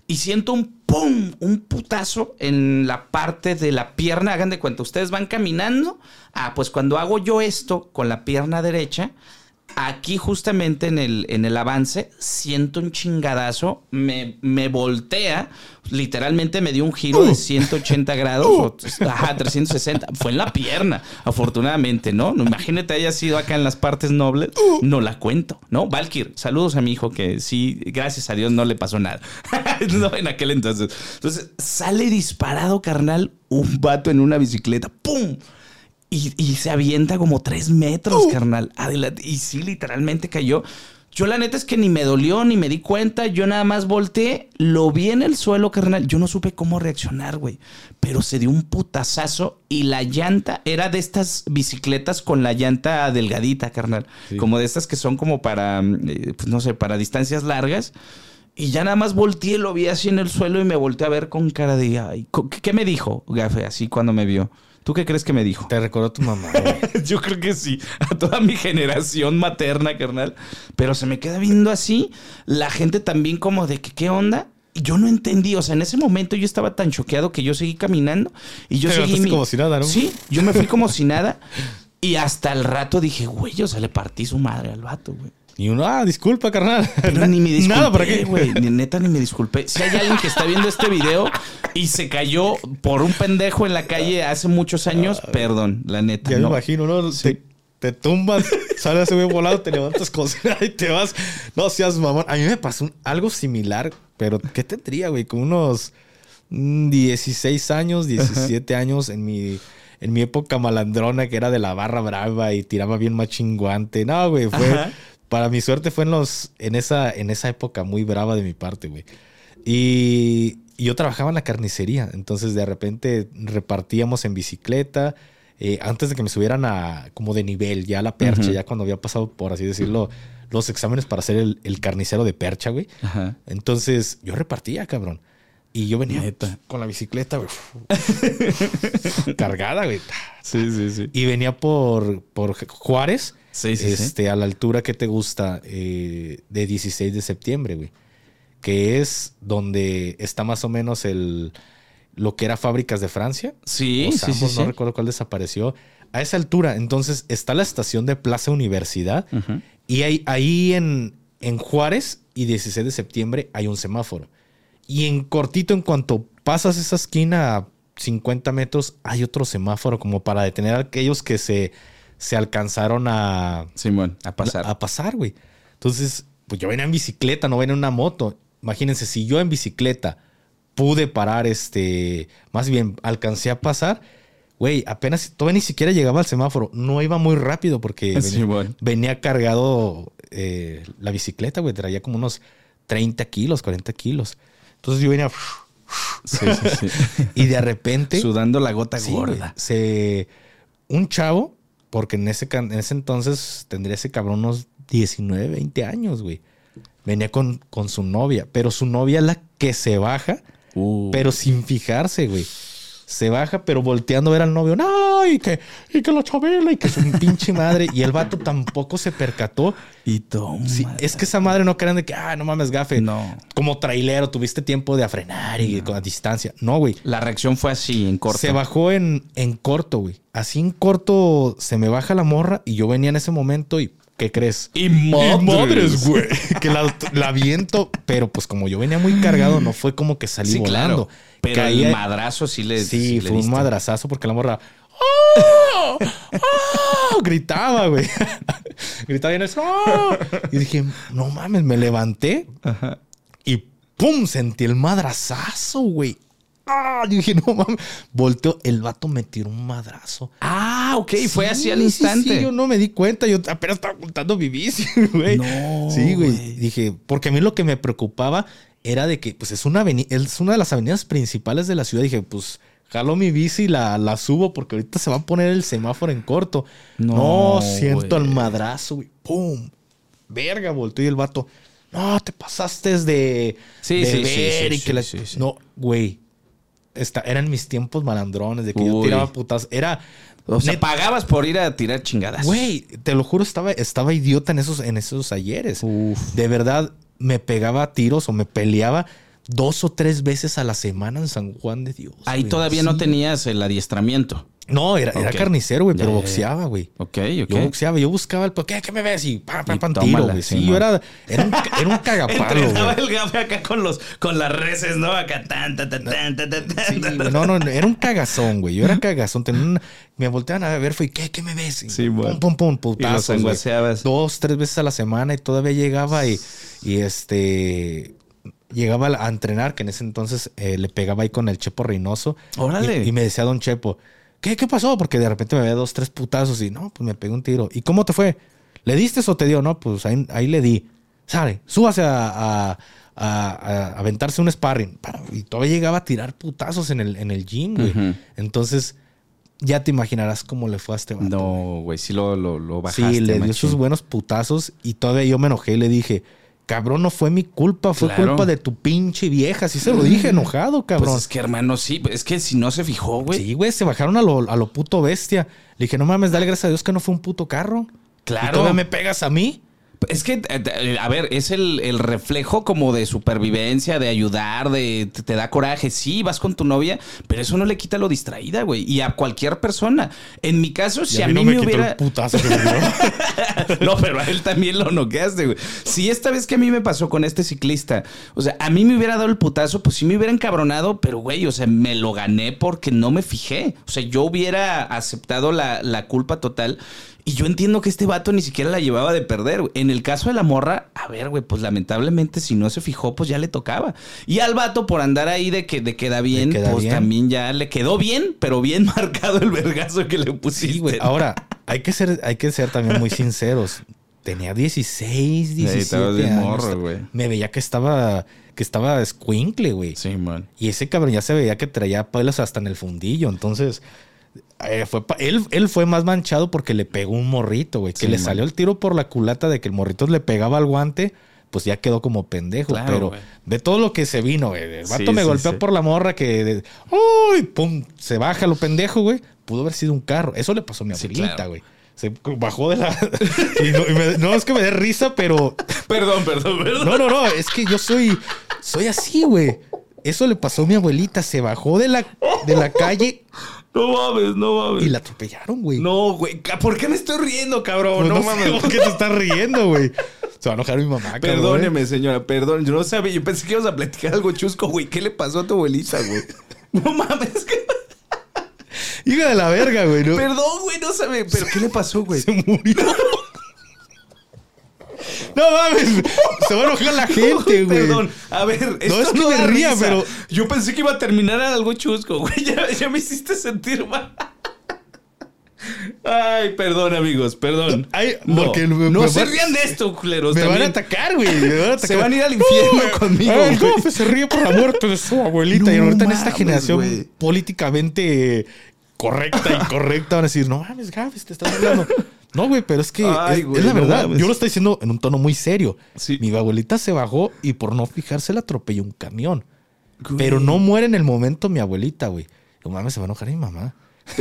y siento un pum, un putazo en la parte de la pierna. Hagan de cuenta, ustedes van caminando. Ah, pues cuando hago yo esto con la pierna derecha, aquí justamente en el, en el avance, siento un chingadazo, me, me voltea, literalmente me dio un giro de 180 grados, o, ajá, 360, fue en la pierna, afortunadamente, ¿no? Imagínate haya sido acá en las partes nobles, no la cuento, ¿no? Valkyr, saludos a mi hijo que sí, gracias a Dios no le pasó nada, no en aquel entonces. Entonces, sale disparado, carnal, un vato en una bicicleta, ¡pum! Y, y, se avienta como tres metros, carnal. Adelante. Y sí, literalmente cayó. Yo la neta es que ni me dolió, ni me di cuenta. Yo nada más volteé, lo vi en el suelo, carnal. Yo no supe cómo reaccionar, güey. Pero se dio un putazazo y la llanta era de estas bicicletas con la llanta delgadita, carnal. Sí. Como de estas que son como para, pues no sé, para distancias largas. Y ya nada más volteé, lo vi así en el suelo y me volteé a ver con cara de... Ay, ¿Qué me dijo, Gafe, así cuando me vio? ¿Tú qué crees que me dijo? Te recordó tu mamá. Yo creo que sí. A toda mi generación materna, carnal. Pero se me queda viendo así. La gente también como de que, ¿qué onda? Yo no entendí. O sea, en ese momento yo estaba tan choqueado que yo seguí caminando. Y yo Pero seguí... Mi... como si nada, ¿no? Sí, yo me fui como si nada. Y hasta el rato dije, güey, o sea, le partí su madre al vato, güey. Y uno, ah, disculpa, carnal. Pero ni me disculpé, Nada, ¿para qué? Ni neta ni me disculpé. Si hay alguien que está viendo este video y se cayó por un pendejo en la calle hace muchos años, perdón, la neta. Ya no. me imagino, ¿no? Sí. Te, te, tumbas, sales ese güey volado, te levantas cosas y te vas. No seas mamón. A mí me pasó un, algo similar, pero ¿qué tendría, güey? Como unos 16 años, 17 Ajá. años en mi en mi época malandrona que era de la barra brava y tiraba bien machinguante. No, güey, fue Ajá. Para mi suerte fue en los en esa en esa época muy brava de mi parte, güey. Y, y, yo trabajaba en la carnicería, entonces de repente repartíamos en bicicleta. Eh, antes de que me subieran a como de nivel, ya a la percha, uh -huh. ya cuando había pasado, por así decirlo, los exámenes para ser el, el carnicero de percha, güey. Ajá. Entonces yo repartía, cabrón. Y yo venía Neta. con la bicicleta, güey. cargada, güey. Sí, sí, sí. Y venía por, por Juárez. Sí, sí, este, sí. A la altura que te gusta eh, de 16 de septiembre, güey. Que es donde está más o menos el lo que era fábricas de Francia. Sí, o sí, sí, No recuerdo cuál desapareció. A esa altura, entonces, está la estación de Plaza Universidad. Uh -huh. Y hay, ahí en, en Juárez y 16 de septiembre hay un semáforo. Y en cortito, en cuanto pasas esa esquina a 50 metros, hay otro semáforo como para detener a aquellos que se, se alcanzaron a... Simón, a pasar. A, pasar, güey. Entonces, pues yo venía en bicicleta, no venía en una moto. Imagínense, si yo en bicicleta pude parar, este, más bien alcancé a pasar, güey, apenas, todavía ni siquiera llegaba al semáforo. No iba muy rápido porque sí, venía, bueno. venía, cargado eh, la bicicleta, güey, traía como unos 30 kilos, 40 kilos. Entonces yo venía... Sí, sí, sí. y de repente... Sudando la gota gorda. Se... Un chavo, porque en ese, en ese entonces tendría ese cabrón unos 19, 20 años, güey. Venía con, con su novia, pero su novia es la que se baja, uh. pero sin fijarse, güey. Se baja, pero volteando a ver al novio. No, y que, y que la chabela, y que su pinche madre. Y el vato tampoco se percató. Y toma. Sí, es que esa madre no crean de que, ah, no mames, gafe. No. Como trailero, tuviste tiempo de a frenar y no. con a distancia. No, güey. La reacción fue así, en corto. Se bajó en, en corto, güey. Así en corto se me baja la morra y yo venía en ese momento y ¿Qué crees? Y madres, güey. que la, la, viento, pero pues como yo venía muy cargado, no fue como que salí sí, volando. Claro. Pero Caía, el madrazo sí le Sí, sí fue le un madrazazo porque la morra. ¡Oh! ¡Oh! Gritaba, güey. Gritaba en eso. ¡Oh! Y dije, no mames, me levanté Ajá. y ¡pum! Sentí el madrazazo, güey. ¡Ah! Yo dije, no mames. Volteó, el vato me tiró un madrazo. Ah, ok, sí, fue así al instante. Sí, sí, yo no me di cuenta, yo apenas estaba contando mi bici, güey. No, sí, güey. Dije, porque a mí lo que me preocupaba era de que, pues, es una, es una de las avenidas principales de la ciudad. Dije, pues, jalo mi bici y la, la subo porque ahorita se va a poner el semáforo en corto. No, No, siento el madrazo, güey. ¡Pum! Verga, volteó y el vato. No, te pasaste de, Sí, de sí, ver sí, y que la-. No, güey. Esta, eran mis tiempos malandrones de que yo tiraba putas. Era. O sea, pagabas por ir a tirar chingadas. Güey, te lo juro, estaba, estaba idiota en esos, en esos ayeres. Uf. De verdad, me pegaba a tiros o me peleaba dos o tres veces a la semana en San Juan de Dios. Ahí güey. todavía no tenías el adiestramiento. No, era, era carnicero, güey, pero boxeaba, güey. Ok, ok. Yo boxeaba, yo buscaba el... ¿Qué, qué me ves? Y pam, pam, Y pam, tiro, güey. Sí, yo era, era un, era un cagapalo, Entrenaba güey. el gafe acá con los con las reses, ¿no? Acá tan tan tan tan tan tan, Sí, tan. no, no, no, era un cagazón, güey. Yo era cagazón. Tenía una- me volteaban a ver, fue, ¿qué, qué me ves? Y Sí, pum, bueno. pum, pum, Y los putazos, güey. sanguaseabas. Dos, tres veces a la semana y todavía llegaba y, y este... Llegaba a entrenar, que en ese entonces eh, le pegaba ahí con el Chepo Reynoso. Órale. Y, y me decía Don Chepo, ¿qué, ¿qué pasó? Porque de repente me veía dos, tres putazos y no, pues me pegó un tiro. ¿Y cómo te fue? ¿Le diste o te dio? No, pues ahí, ahí le di. Sale, súbase a, a, a- a aventarse un sparring. Pa, Y todavía llegaba a tirar putazos en el, en el gym, güey. Entonces, ya te imaginarás cómo le fue a este vato. No, güey, sí lo, lo, lo bajaste. Sí, le dio sus buenos putazos y todavía yo me enojé y le dije, cabrón, no fue mi culpa, fue Claro. culpa de tu pinche vieja. Así se lo dije enojado, cabrón. Pues es que, hermano, sí, es que si no se fijó, güey. Sí, güey, se bajaron a lo, a lo puto bestia. Le dije, no mames, dale gracias a Dios que no fue un puto carro. Claro. ¿Y todavía me pegas a mí? Es que, eh, eh, a ver, es el, el reflejo como de supervivencia, de ayudar, de te, da coraje. Sí, vas con tu novia, pero eso no le quita lo distraída, güey. Y a cualquier persona. En mi caso, si Y a mí, no me, quitó hubiera. el putazo que me dio. No, pero a él también lo noqueaste, güey. Si esta vez que a mí me pasó con este ciclista, o sea, a mí me hubiera dado el putazo, pues sí me hubiera encabronado, pero güey, o sea, me lo gané porque no me fijé. O sea, yo hubiera aceptado la, la culpa total. Y yo entiendo que este vato ni siquiera la llevaba de perder. güey. En el caso de la morra, a ver, güey, pues lamentablemente si no se fijó, pues ya le tocaba. Y al vato por andar ahí de que de queda bien, queda pues bien. también ya le quedó bien, pero bien marcado el vergazo que le pusiste. Sí, güey. Ahora, hay que ser, hay que ser también muy sinceros. Tenía 16, 17 estabas bien años. morro, güey. Me veía que estaba, que estaba escuincle, güey. Sí, man. Y ese cabrón ya se veía que traía pelos hasta en el fundillo. Entonces, eh, fue él, él fue más manchado porque le pegó un morrito, güey. Que Sí, le man. salió el tiro por la culata de que el morrito le pegaba al guante. Pues ya quedó como pendejo. Claro, pero de todo lo que se vino, güey. El vato Sí, me sí, golpeó por la morra que. ¡Uy! ¡Pum! Se baja lo pendejo, güey. Pudo haber sido un carro. Eso le pasó a mi abuelita, claro. güey. Se bajó de la. y no, y me- no, es que me dé risa, pero Perdón, perdón, perdón. no, no, no, es que yo soy, soy así, güey. Eso le pasó a mi abuelita, se bajó de la, de la calle No mames, no mames. y la atropellaron, güey. No, güey. ¿Por qué me estoy riendo, cabrón? no, No, no sé mames. por qué te estás riendo, güey. Se va a enojar mi mamá, cabrón. Perdóneme, señora, perdón. Yo no sabía. Yo pensé que ibas a platicar algo chusco, güey. ¿Qué le pasó a tu abuelita, güey? No mames. que- Hija de la verga, güey. ¿no? Perdón, güey, no sabe. ¿Pero qué le pasó, güey? Se murió. No mames, se va a enojar la gente, güey. Perdón, a ver, esto es que no me ría, risa. pero- Yo pensé que iba a terminar algo chusco, güey. Ya, ya me hiciste sentir mal. Ay, perdón, amigos, perdón. Ay, no, porque me- no me se rían de esto, culeros. Me van a atacar, güey. Se van a ir al infierno güey. conmigo, Ay, El se ríe por la muerte de su abuelita. No y ahorita en esta generación políticamente correcta y correcta van a decir, no mames, Gafe, te estás hablando. No, güey, pero es que Ay, es, güey, es la no verdad. mames. Yo lo estoy diciendo en un tono muy serio. Sí. Mi abuelita se bajó y por no fijarse la atropelló un camión. Güey. Pero no muere en el momento mi abuelita, güey. No mames, se va a enojar mi mamá.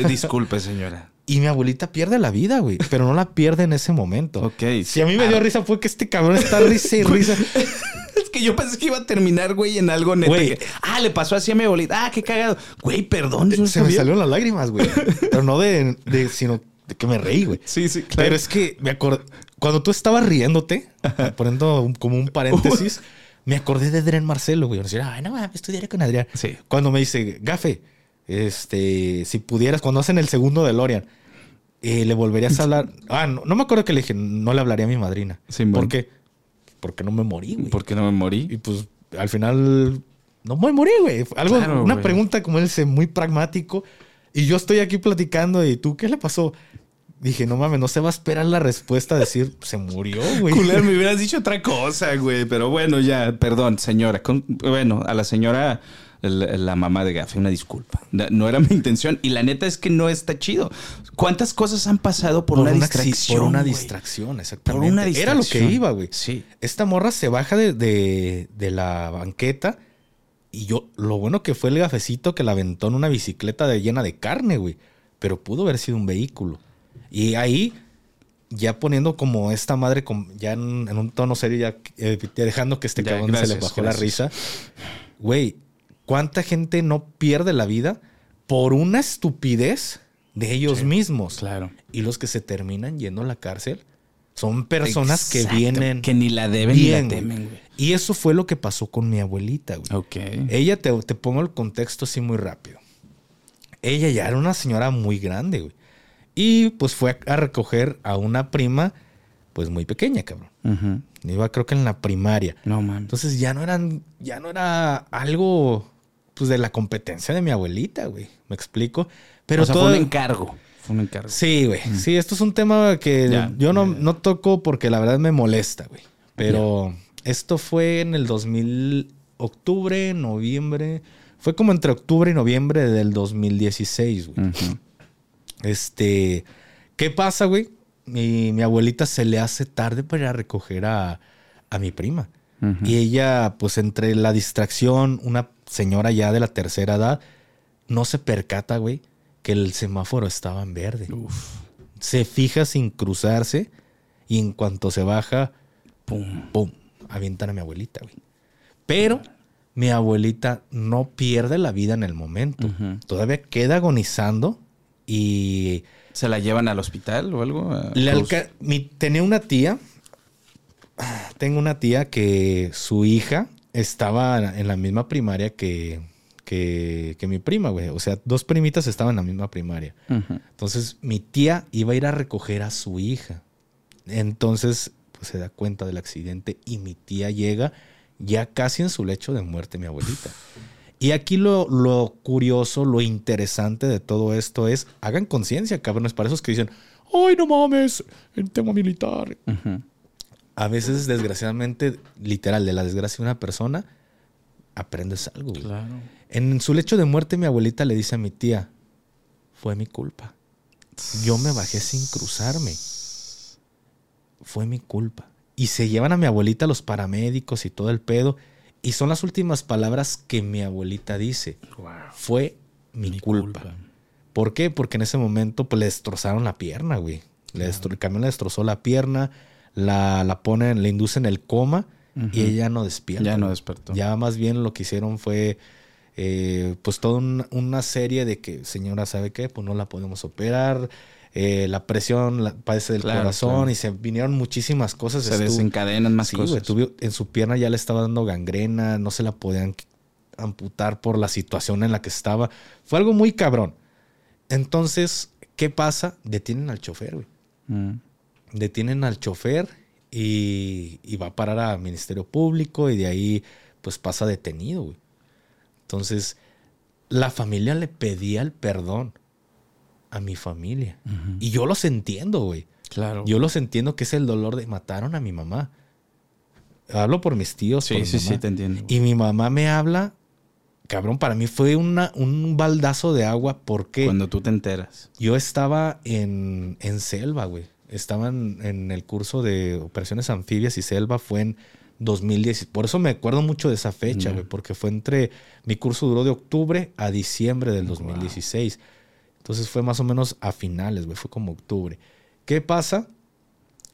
Disculpe, señora. Y mi abuelita pierde la vida, güey. Pero no la pierde en ese momento. Ok. Si a mí me dio risa fue que este cabrón está risa y risa. Es que yo pensé que iba a terminar, güey, en algo neta. Güey. que, ah, le pasó así a mi abuelita. Ah, qué cagado. Güey, perdón. yo no Se me salieron las lágrimas, güey. Pero no de, de- sino de que me reí, güey. Sí, sí, claro. Pero es que me acordé. Cuando tú estabas riéndote, poniendo un- como un paréntesis, me acordé de Adrián Marcelo, güey. Decía, ay, no mames, estudiaré con Adrián. Sí. Cuando me dice, Gafe, este, si pudieras, cuando hacen el segundo de Lorian, eh, le volverías a hablar. Ah, no, no me acuerdo que le dije, no le hablaría a mi madrina. Sí, ¿Por qué? Porque no me morí, güey. ¿Por qué no me morí? Y pues al final no me morí, güey. Algo, Claro, una güey. pregunta como él, se- muy pragmático. Y yo estoy aquí platicando y tú, ¿qué le pasó? Dije, no mames, no se va a esperar la respuesta a decir, se murió, güey. Culero, me hubieras dicho otra cosa, güey. Pero bueno, ya, perdón, señora. Con- bueno, a la señora la, la mamá de Gafe, una disculpa. No, era mi intención. Y la neta es que no está chido. ¿Cuántas cosas han pasado por, una, acci- distracción? Por una güey? distracción, exactamente. una Era lo que distracción. iba, güey. Sí. Esta morra se baja de, de- de la banqueta y yo, lo bueno que fue el gafecito que la aventó en una bicicleta de, llena de carne, güey. Pero pudo haber sido un vehículo. Y ahí, ya poniendo como esta madre, ya en, en un tono serio, ya eh, dejando que este Ya, cabrón se le gracias, bajó la risa. Güey, ¿cuánta gente no pierde la vida por una estupidez de ellos mismos? Claro. Y los que se terminan yendo a la cárcel son personas que vienen Que ni la deben bien, ni la temen, güey. Y eso fue lo que pasó con mi abuelita, güey. Ok. Ella, te, te pongo el contexto así muy rápido. Ella ya era una señora muy grande, güey. Y pues fue a, a recoger a una prima, pues muy pequeña, cabrón. Ujú. Iba creo que en la primaria. No mames. Entonces ya no eran, ya no era algo, pues de la competencia de mi abuelita, güey. ¿Me explico? Pero o sea, todo- fue un encargo. Fue un encargo. Sí, güey. Sí, esto es un tema que Ya, yo no, ya, no toco porque la verdad me molesta, güey. Pero esto fue en el 2000, octubre, noviembre. Fue como entre octubre y noviembre del 2016, güey. Ujú. Este, ¿qué pasa, güey? Mi, mi abuelita se le hace tarde para ir a recoger a, a mi prima. Y ella, pues entre la distracción, una señora ya de la tercera edad, no se percata, güey, que el semáforo estaba en verde. Uf. Se fija sin cruzarse y en cuanto se baja, Pum. ¡pum! Avientan a mi abuelita, güey. Pero mi abuelita no pierde la vida en el momento. Todavía queda agonizando y ¿Se la llevan al hospital o algo? Le alca- mi- tenía una tía. Tengo una tía que su hija estaba en la misma primaria que, que, que mi prima, güey. O sea, dos primitas estaban en la misma primaria. Entonces, mi tía iba a ir a recoger a su hija. Entonces, pues se da cuenta del accidente y mi tía llega ya casi en su lecho de muerte, mi abuelita. Y aquí lo, lo curioso, lo interesante de todo esto es, hagan conciencia, cabrones, para esos que dicen, ay, no mames, el tema militar. A veces, desgraciadamente, literal, de la desgracia de una persona, aprendes algo. Claro. En su lecho de muerte, mi abuelita le dice a mi tía, fue mi culpa. Yo me bajé sin cruzarme. Fue mi culpa. Y se llevan a mi abuelita los paramédicos y todo el pedo. Y son las últimas palabras que mi abuelita dice. Fue mi, culpa. ¿Por qué? Porque en ese momento pues, le destrozaron la pierna, güey. Le el camión le destrozó la pierna, la, la ponen, le inducen el coma y ella no despierta. Ya no despertó. Ya más bien lo que hicieron fue eh, pues toda un- una serie de que, señora, ¿sabe qué? Pues no la podemos operar. Eh, la presión la, padece del Claro, corazón claro. y se vinieron muchísimas cosas. Se Estuvo- desencadenan más Sí, cosas. en su pierna ya le estaba dando gangrena, no se la podían amputar por la situación en la que estaba. Fue algo muy cabrón. Entonces, ¿qué pasa? Detienen al chofer, güey. Mm. Detienen al chofer y, y va a parar a Ministerio Público y de ahí pues pasa detenido, güey. Entonces, la familia le pedía el perdón a mi familia. Y yo los entiendo, güey. Claro. Yo los entiendo que es el dolor de mataron a mi mamá. Hablo por mis tíos. por sí, mi sí, sí, te entiendo. Y mi mamá me habla, cabrón, para mí fue una, un baldazo de agua porque Cuando tú te enteras. yo estaba en, en selva, güey. Estaba en, el curso de operaciones anfibias y selva, fue en 2010. Por eso me acuerdo mucho de esa fecha, güey, porque fue entre, mi curso duró de octubre a diciembre del 2016. Entonces fue más o menos a finales, güey, fue como octubre. ¿Qué pasa?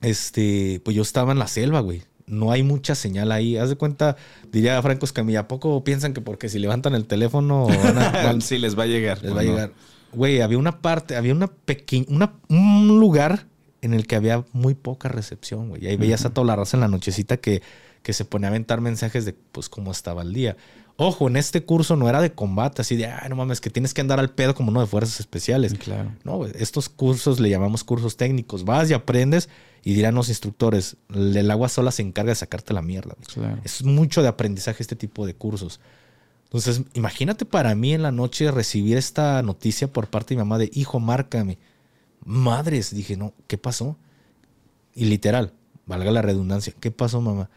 Este, pues yo estaba en la selva, güey. No hay mucha señal ahí. Haz de cuenta, diría Franco Escamilla, ¿a poco piensan que porque si levantan el teléfono van a- van- sí, les va a llegar. les ¿o va a llegar. Güey, había una parte, había una pequeña, una, un lugar en el que había muy poca recepción, güey. Y ahí veías a toda la raza en la nochecita que, que se ponía a aventar mensajes de, pues, cómo estaba el día. Ojo, en este curso no era de combate, así de, ay, no mames, que tienes que andar al pedo como uno de fuerzas especiales. Claro. No, estos cursos le llamamos cursos técnicos. Vas y aprendes y dirán los instructores, el agua sola se encarga de sacarte la mierda. Claro. Es mucho de aprendizaje este tipo de cursos. Entonces, imagínate para mí en la noche recibir esta noticia por parte de mi mamá de, hijo, márcame. Madres, dije, no, ¿qué pasó? Y literal, valga la redundancia, ¿qué pasó, mamá?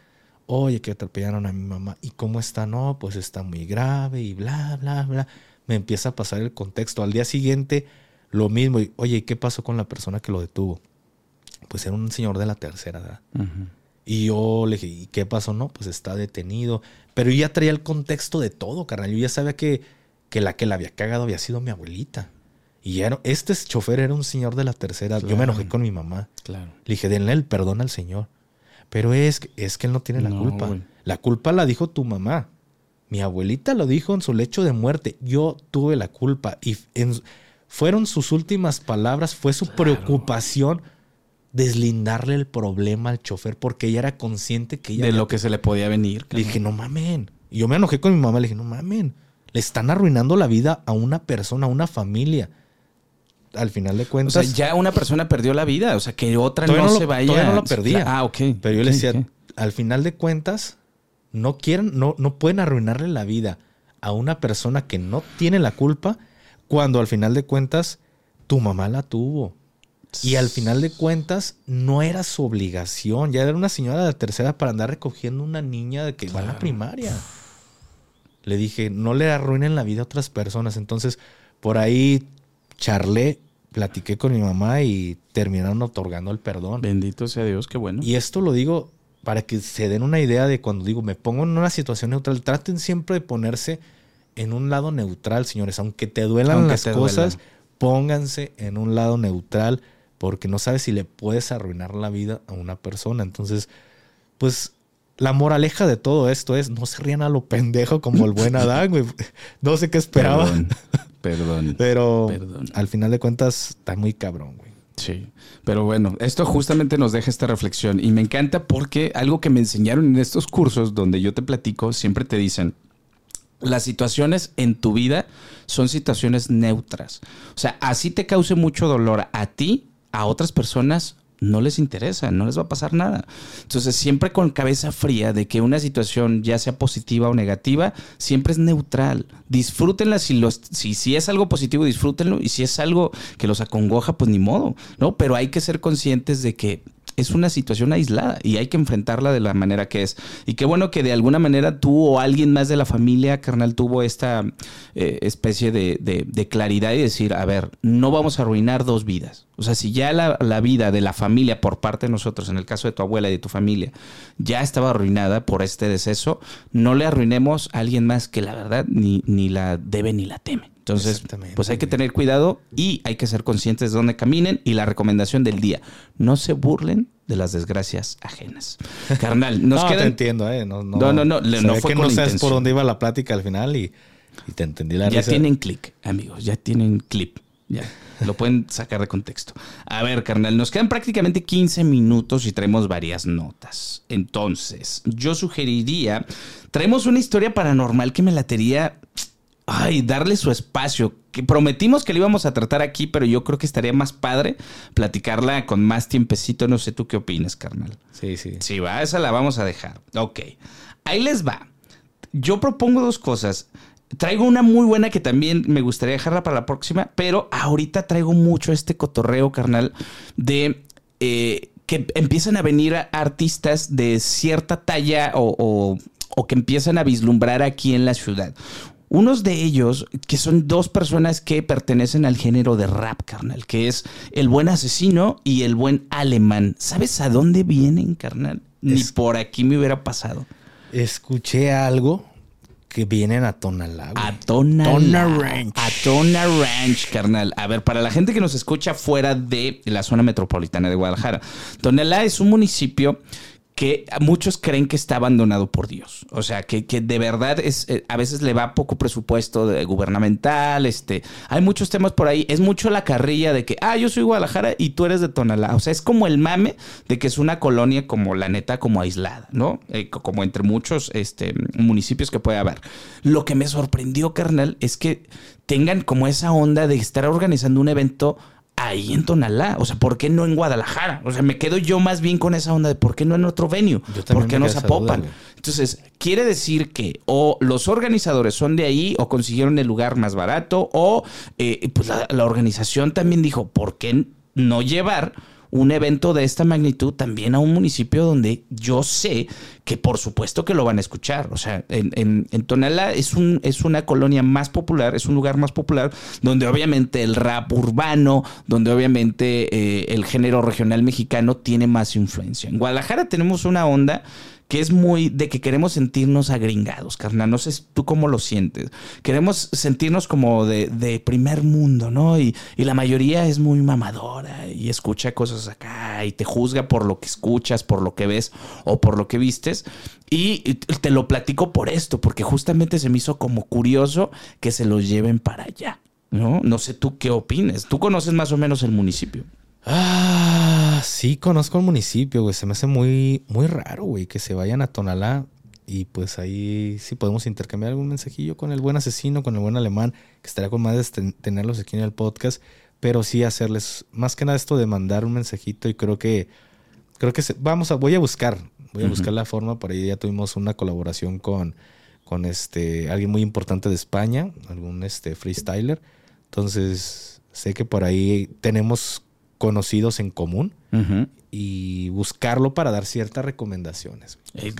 Oye, que atropellaron a mi mamá. ¿Y cómo está? No, pues está muy grave y bla, bla, bla. Me empieza a pasar el contexto. Al día siguiente, lo mismo. Y, oye, ¿qué pasó con la persona que lo detuvo? Pues era un señor de la tercera edad. Y yo le dije, ¿y qué pasó? No, pues está detenido. Pero yo ya traía el contexto de todo, carnal. Yo ya sabía que, que la que la había cagado había sido mi abuelita. Y ya este chofer era un señor de la tercera. Yo me enojé con mi mamá. Claro. Le dije, denle el perdón al señor. Pero es, es que él no tiene la culpa. La culpa la dijo tu mamá. Mi abuelita lo dijo en su lecho de muerte. Yo tuve la culpa. Y fueron sus últimas palabras, fue su preocupación deslindarle el problema al chofer porque ella era consciente que ella... De lo que se le podía venir. Le dije, no mamen. Y yo me enojé con mi mamá, le dije, no mamen. Le están arruinando la vida a una persona, a una familia. Al final de cuentas... O sea, ya una persona perdió la vida. O sea, que otra no, se vaya... Todavía no la perdía. Ah, ok. Pero yo le decía, al final de cuentas, no quieren, no, no pueden arruinarle la vida a una persona que no tiene la culpa cuando al final de cuentas tu mamá la tuvo. Y al final de cuentas, no era su obligación. Ya era una señora de la tercera para andar recogiendo una niña de que va a la primaria. Le dije, no le arruinen la vida a otras personas. Entonces, por ahí charlé, platiqué con mi mamá y terminaron otorgando el perdón. Bendito sea Dios, qué bueno. Y esto lo digo para que se den una idea de cuando digo, me pongo en una situación neutral. Traten siempre de ponerse en un lado neutral, señores. Aunque te duelan las cosas, pónganse en un lado neutral porque no sabes si le puedes arruinar la vida a una persona. Entonces, pues la moraleja de todo esto es no se rían a lo pendejo como el buen Adán, güey. No sé qué esperaba. Perdón. Pero al final de cuentas está muy cabrón, güey. Sí, pero bueno, esto justamente nos deja esta reflexión y me encanta porque algo que me enseñaron en estos cursos donde yo te platico, siempre te dicen, las situaciones en tu vida son situaciones neutras. O sea, así te cause mucho dolor a ti, a otras personas no les interesa, no les va a pasar nada. Entonces, siempre con cabeza fría de que una situación, ya sea positiva o negativa, siempre es neutral. Disfrútenla si, los, si, si es algo positivo, disfrútenlo. Y si es algo que los acongoja, pues ni modo, ¿no? Pero hay que ser conscientes de que es una situación aislada y hay que enfrentarla de la manera que es. Y qué bueno que de alguna manera tú o alguien más de la familia, carnal, tuvo esta eh, especie de, de, claridad y decir, a ver, no vamos a arruinar dos vidas. O sea, si ya la, la, vida de la familia por parte de nosotros, en el caso de tu abuela y de tu familia, ya estaba arruinada por este deceso, no le arruinemos a alguien más que la verdad ni, ni la debe ni la teme. Entonces, pues hay que tener cuidado y hay que ser conscientes de dónde caminen. Y la recomendación del día, no se burlen de las desgracias ajenas. Carnal, nos no, quedan... te entiendo, ¿eh? No, no, no, no, no, fue que no sabes por dónde iba la plática al final y, te entendí la Ya tienen clic, amigos, ya tienen clip. Ya, lo pueden sacar de contexto. A ver, carnal, nos quedan prácticamente 15 minutos y traemos varias notas. Entonces, yo sugeriría, traemos una historia paranormal que me latería ay, darle su espacio. Que prometimos que lo íbamos a tratar aquí, pero yo creo que estaría más padre platicarla con más tiempecito. No sé tú qué opinas, carnal. Sí, sí. Sí, va, esa la vamos a dejar. Ok. Ahí les va. Yo propongo dos cosas. Traigo una muy buena que también me gustaría dejarla para la próxima, pero ahorita traigo mucho este cotorreo, carnal, de eh, que empiezan a venir artistas de cierta talla o, o que empiezan a vislumbrar aquí en la ciudad. Unos de ellos, que son dos personas que pertenecen al género de rap, carnal, que es el buen asesino y el buen alemán. ¿Sabes a dónde vienen, carnal? Ni por aquí me hubiera pasado. Escuché algo que vienen a Tonalá. A Tonalá. Tona Ranch. A Tona Ranch, carnal. A ver, para la gente que nos escucha fuera de la zona metropolitana de Guadalajara, Tonalá es un municipio que muchos creen que está abandonado por Dios. O sea, que, de verdad es, eh, a veces le va poco presupuesto gubernamental, este, hay muchos temas por ahí. Es mucho la carrilla de que, ah, yo soy Guadalajara y tú eres de Tonalá. O sea, es como el mame de que es una colonia como la neta, como aislada, ¿no? Eh, como entre muchos este, municipios que puede haber. Lo que me sorprendió, carnal, es que tengan como esa onda de estar organizando un evento ahí en Tonalá. O sea, ¿por qué no en Guadalajara? O sea, me quedo yo más bien con esa onda de ¿por qué no en otro venue? ¿Por qué no Zapopan? Entonces, quiere decir que o los organizadores son de ahí o consiguieron el lugar más barato o eh, pues la, organización también dijo, ¿por qué no llevar un evento de esta magnitud también a un municipio donde yo sé que por supuesto que lo van a escuchar. O sea, en, en, Tonalá es, un, es una colonia más popular, es un lugar más popular, donde obviamente el rap urbano, donde obviamente eh, el género regional mexicano tiene más influencia. En Guadalajara tenemos una onda que es muy de que queremos sentirnos agringados, carnal. No sé tú cómo lo sientes. Queremos sentirnos como de, primer mundo, ¿no? Y, y, la mayoría es muy mamadora y escucha cosas acá y te juzga por lo que escuchas, por lo que ves o por lo que vistes. Y te lo platico por esto, porque justamente se me hizo como curioso que se los lleven para allá, ¿no? No sé tú qué opines. Tú conoces más o menos el municipio. Ah, sí, conozco el municipio, güey. Se me hace muy, muy raro, güey, que se vayan a Tonalá. Y pues ahí sí podemos intercambiar algún mensajillo con el buen asesino, con el buen alemán, que estaría con más de tenerlos aquí en el podcast. Pero sí hacerles, más que nada esto de mandar un mensajito y creo que, creo que vamos a, voy a buscar, voy a buscar la forma. Por ahí ya tuvimos una colaboración con, con este, alguien muy importante de España, algún este freestyler. Entonces, sé que por ahí tenemos conocidos en común y buscarlo para dar ciertas recomendaciones. Eh,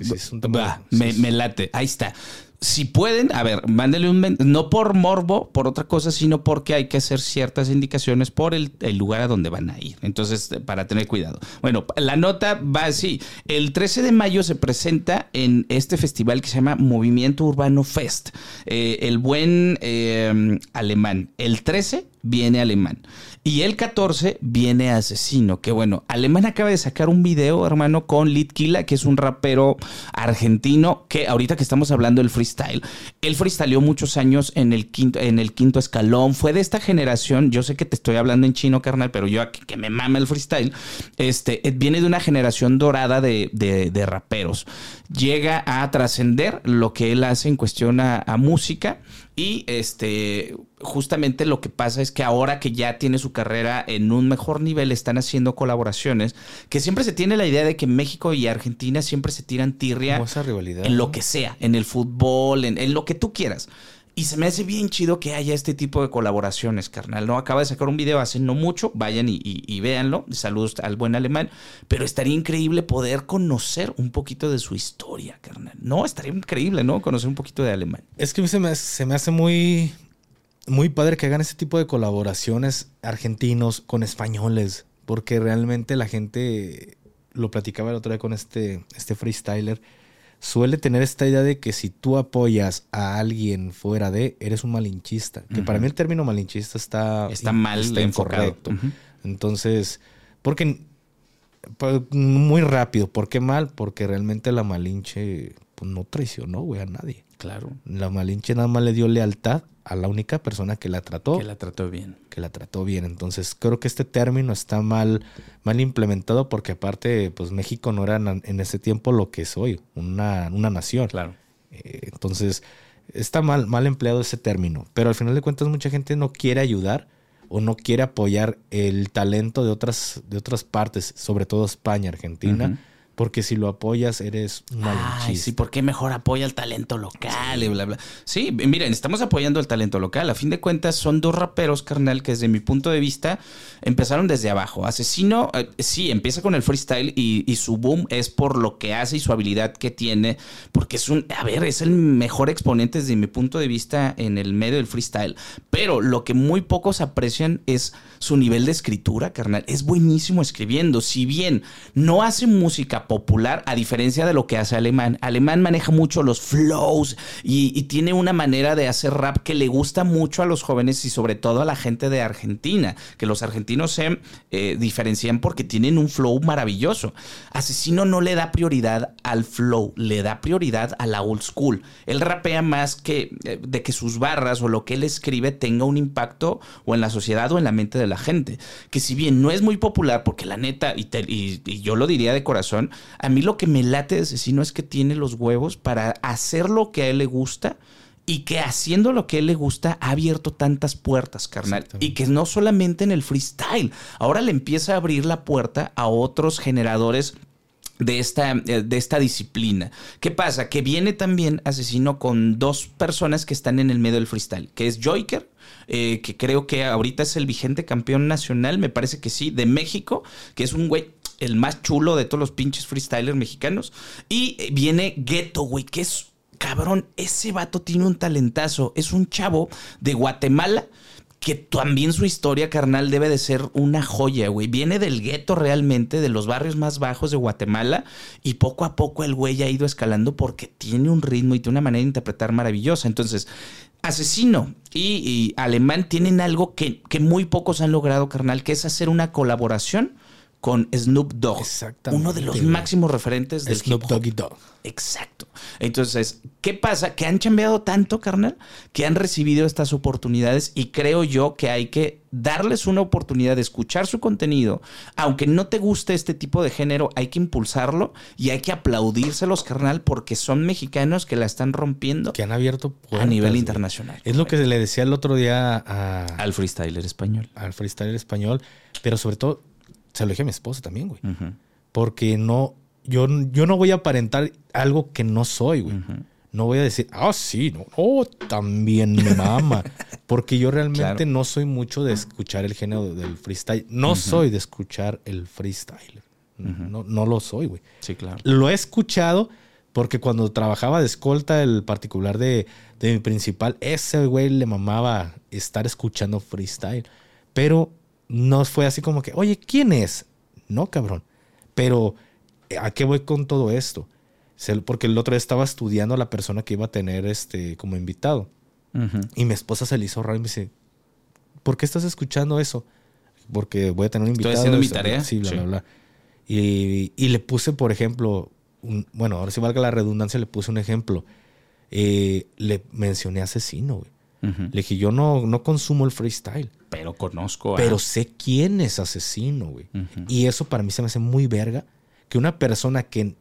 me, late, ahí está. Si pueden, a ver, mándenle un... No por morbo, por otra cosa, sino porque hay que hacer ciertas indicaciones por el, lugar a donde van a ir. Entonces, para tener cuidado. Bueno, la nota va así. El 13 de mayo se presenta en este festival que se llama Movimiento Urbano Fest. Eh, el buen eh, alemán. El 13 viene alemán. Y el 14 viene Asesino, que bueno, Alemán acaba de sacar un video, hermano, con Litkila, que es un rapero argentino, que ahorita que estamos hablando del freestyle, él freestyleó muchos años en el quinto, en el quinto escalón, fue de esta generación, yo sé que te estoy hablando en chino, carnal, pero yo que, que me mama el freestyle, este, eh, viene de una generación dorada de, de, raperos. Llega a trascender lo que él hace en cuestión a música y este, justamente lo que pasa es que ahora que ya tiene su carrera en un mejor nivel, están haciendo colaboraciones, que siempre se tiene la idea de que México y Argentina siempre se tiran tirria en lo que sea, en el fútbol, en, en lo que tú quieras. Y se me hace bien chido que haya este tipo de colaboraciones, carnal. No acaba de sacar un video hace no mucho. Vayan y, véanlo. Saludos al buen alemán. Pero estaría increíble poder conocer un poquito de su historia, carnal. No, estaría increíble, ¿no? Conocer un poquito de alemán. Es que se me, se me hace muy, muy padre que hagan ese tipo de colaboraciones argentinos con españoles. Porque realmente la gente, lo platicaba el otro día con este, este freestyler suele tener esta idea de que si tú apoyas a alguien fuera de, eres un malinchista. Que para mí el término malinchista está, está mal está incorrecto. Entonces, porque pues, muy rápido, ¿por qué mal? Porque realmente la malinche pues, no traicionó, güey, a nadie. Claro. La malinche nada más le dio lealtad a la única persona que la trató. Que la trató bien. Que la trató bien. Entonces creo que este término está mal, mal implementado porque aparte, pues México no era en ese tiempo lo que es hoy, una, una nación. Claro. Eh, entonces está mal, mal empleado ese término. Pero al final de cuentas mucha gente no quiere ayudar o no quiere apoyar el talento de otras, de otras partes, sobre todo España, Argentina. Porque si lo apoyas, eres Ay, sí, ¿por qué mejor apoya el talento local y bla, bla? Sí, miren, estamos apoyando el talento local. A fin de cuentas, son dos raperos, carnal, que desde mi punto de vista empezaron desde abajo. Asesino, eh, sí, empieza con el freestyle y, y, su boom es por lo que hace y su habilidad que tiene. Porque es un, a ver, es el mejor exponente desde mi punto de vista en el medio del freestyle. Pero lo que muy pocos aprecian es su nivel de escritura, carnal. Es buenísimo escribiendo. Si bien no hace música popular, a diferencia de lo que hace Alemán, Alemán maneja mucho los flows y, tiene una manera de hacer rap que le gusta mucho a los jóvenes y sobre todo a la gente de Argentina, que los argentinos se eh, diferencian porque tienen un flow maravilloso. Asesino no le da prioridad al flow, le da prioridad a la old school. Él rapea más que eh, de que sus barras o lo que él escribe tenga un impacto o en la sociedad o en la mente de la gente. Que si bien no es muy popular, porque la neta, y, y, yo lo diría de corazón, a mí lo que me late de asesino es que tiene los huevos para hacer lo que a él le gusta y que haciendo lo que a él le gusta ha abierto tantas puertas, carnal. Y que no solamente en el freestyle, ahora le empieza a abrir la puerta a otros generadores de esta, eh, de esta disciplina. ¿Qué pasa? Que viene también Asesino con dos personas que están en el medio del freestyle, que es Joyker, eh, que creo que ahorita es el vigente campeón nacional, me parece que sí, de México, que es un güey el más chulo de todos los pinches freestylers mexicanos. Y viene Ghetto, güey, que es cabrón, ese vato tiene un talentazo, es un chavo de Guatemala que también su historia carnal debe de ser una joya, güey. Viene del gueto realmente, de los barrios más bajos de Guatemala, y poco a poco el güey ha ido escalando porque tiene un ritmo y tiene una manera de interpretar maravillosa. Entonces, Asesino y, Alemán tienen algo que, que muy pocos han logrado, carnal, que es hacer una colaboración con Snoop Dogg. Uno de los máximos referentes del Snoop Doggy Dogg. Exacto. Entonces, ¿qué pasa? Que han cambiado tanto, carnal, que han recibido estas oportunidades y creo yo que hay que darles una oportunidad de escuchar su contenido. Aunque no te guste este tipo de género, hay que impulsarlo y hay que aplaudírselos, carnal, porque son mexicanos que la están rompiendo. Que han abierto a nivel internacional. Es lo que le decía el otro día al freestyler español. Al freestyler español, pero sobre todo se lo dije a mi esposa también, güey. Porque no, yo, yo no voy a aparentar algo que no soy, güey. No voy a decir, ah, sí, no, oh, también me mama. Porque yo realmente no soy mucho de escuchar el género del freestyle. No soy de escuchar el freestyle. no, no lo soy, güey. Sí, claro. Lo he escuchado porque cuando trabajaba de escolta, el particular de, de mi principal, ese güey le mamaba estar escuchando freestyle. Pero no fue así como que, oye, ¿quién es? No, cabrón. Pero, ¿a qué voy con todo esto? Porque el otro día estaba estudiando a la persona que iba a tener este como invitado. Y mi esposa se le hizo raro y me dice, ¿por qué estás escuchando eso? Porque voy a tener un invitado. Estoy haciendo mi tarea. Sí, bla, bla, bla. Y, le puse, por ejemplo, bueno, ahora si valga la redundancia, le puse un ejemplo. Eh, le mencioné asesino, güey. Le dije, yo no, no consumo el freestyle. Pero conozco a... Pero sé quién es asesino, güey. Y eso para mí se me hace muy verga. Que una persona que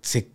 se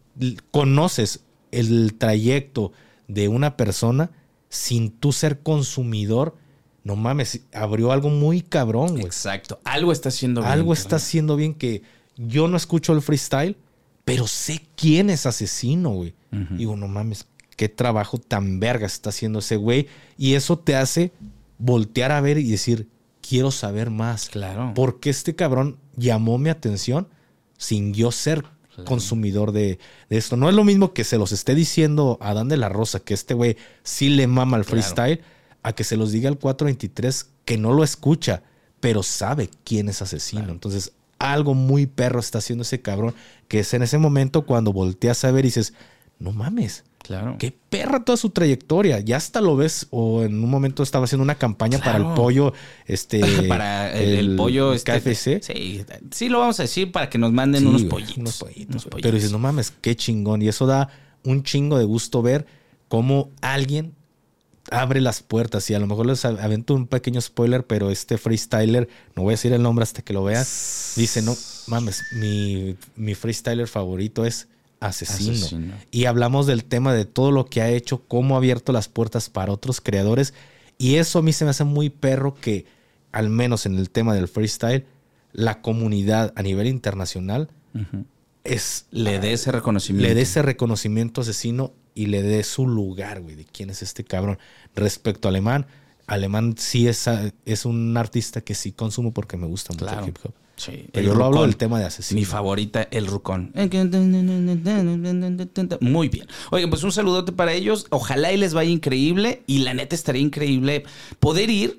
conoces el trayecto de una persona sin tú ser consumidor, no mames, abrió algo muy cabrón, güey. Exacto. Algo está haciendo bien. Algo está haciendo bien que yo no escucho el freestyle, pero sé quién es asesino, güey. Digo, no mames, qué trabajo tan verga está haciendo ese güey. Y eso te hace voltear a ver y decir, quiero saber más. Claro. Porque este cabrón llamó mi atención sin yo ser consumidor de, esto. No es lo mismo que se los esté diciendo a Dan de la Rosa que este güey sí le mama el freestyle, a que se los diga el 423 que no lo escucha, pero sabe quién es asesino. Entonces, algo muy perro está haciendo ese cabrón, que es en ese momento cuando volteas a ver y dices, no mames, Claro. Qué perra toda su trayectoria. Ya hasta lo ves, o en un momento estaba haciendo una campaña para el pollo, este. para el, pollo este, KFC. Sí, sí, lo vamos a decir para que nos manden unos, pollitos, unos, pollitos, Pero dices, no mames, qué chingón. Y eso da un chingo de gusto ver cómo alguien abre las puertas. Y a lo mejor les avento un pequeño spoiler, pero este freestyler, no voy a decir el nombre hasta que lo vean, dice, no mames, mi, mi freestyler favorito es asesino. Y hablamos del tema de todo lo que ha hecho, cómo ha abierto las puertas para otros creadores. Y eso a mí se me hace muy perro que, al menos en el tema del freestyle, la comunidad a nivel internacional es... Le dé ese reconocimiento. Le dé ese reconocimiento asesino y le dé su lugar, güey, de quién es este cabrón. Respecto a Alemán, Alemán sí es, es un artista que sí consumo porque me gusta mucho el hip hop. Sí, Pero yo lo hablo del tema de asesino. Mi favorita, el Rucón. Muy bien. Oigan, pues un saludote para ellos. Ojalá y les vaya increíble. Y la neta estaría increíble poder ir.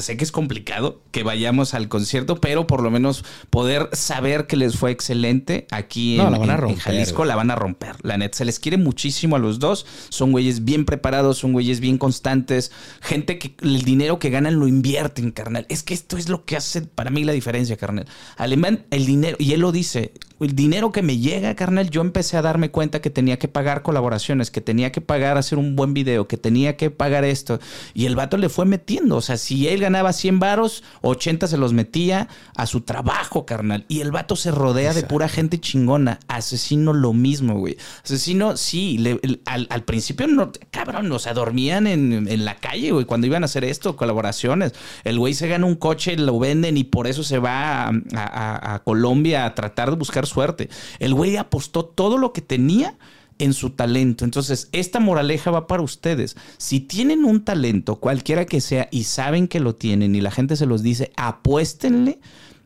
Sé que es complicado que vayamos al concierto, pero por lo menos poder saber que les fue excelente aquí en, Jalisco. La van a romper. La neta, se les quiere muchísimo a los dos. Son güeyes bien preparados, son güeyes bien constantes. Gente que el dinero que ganan lo invierten, carnal. Es que esto es lo que hace para mí la diferencia, carnal. Alemán, el dinero, y él lo dice, el dinero que me llega, carnal, yo empecé a darme cuenta que tenía que pagar colaboraciones, que tenía que pagar hacer un buen video, que tenía que pagar esto. Y el vato le fue metiendo. O sea, si él ganaba 100 varos, 80 se los metía a su trabajo, carnal. Y el vato se rodea de pura gente chingona. Asesino lo mismo, güey. Asesino, sí, al, principio no, cabrón, o sea, dormían en, en la calle, güey, cuando iban a hacer esto, colaboraciones. El güey se gana un coche, lo venden y por eso se va a, a Colombia a tratar de buscar suerte. El güey apostó todo lo que tenía en su talento. Entonces, esta moraleja va para ustedes. Si tienen un talento, cualquiera que sea, y saben que lo tienen y la gente se los dice, apuéstenle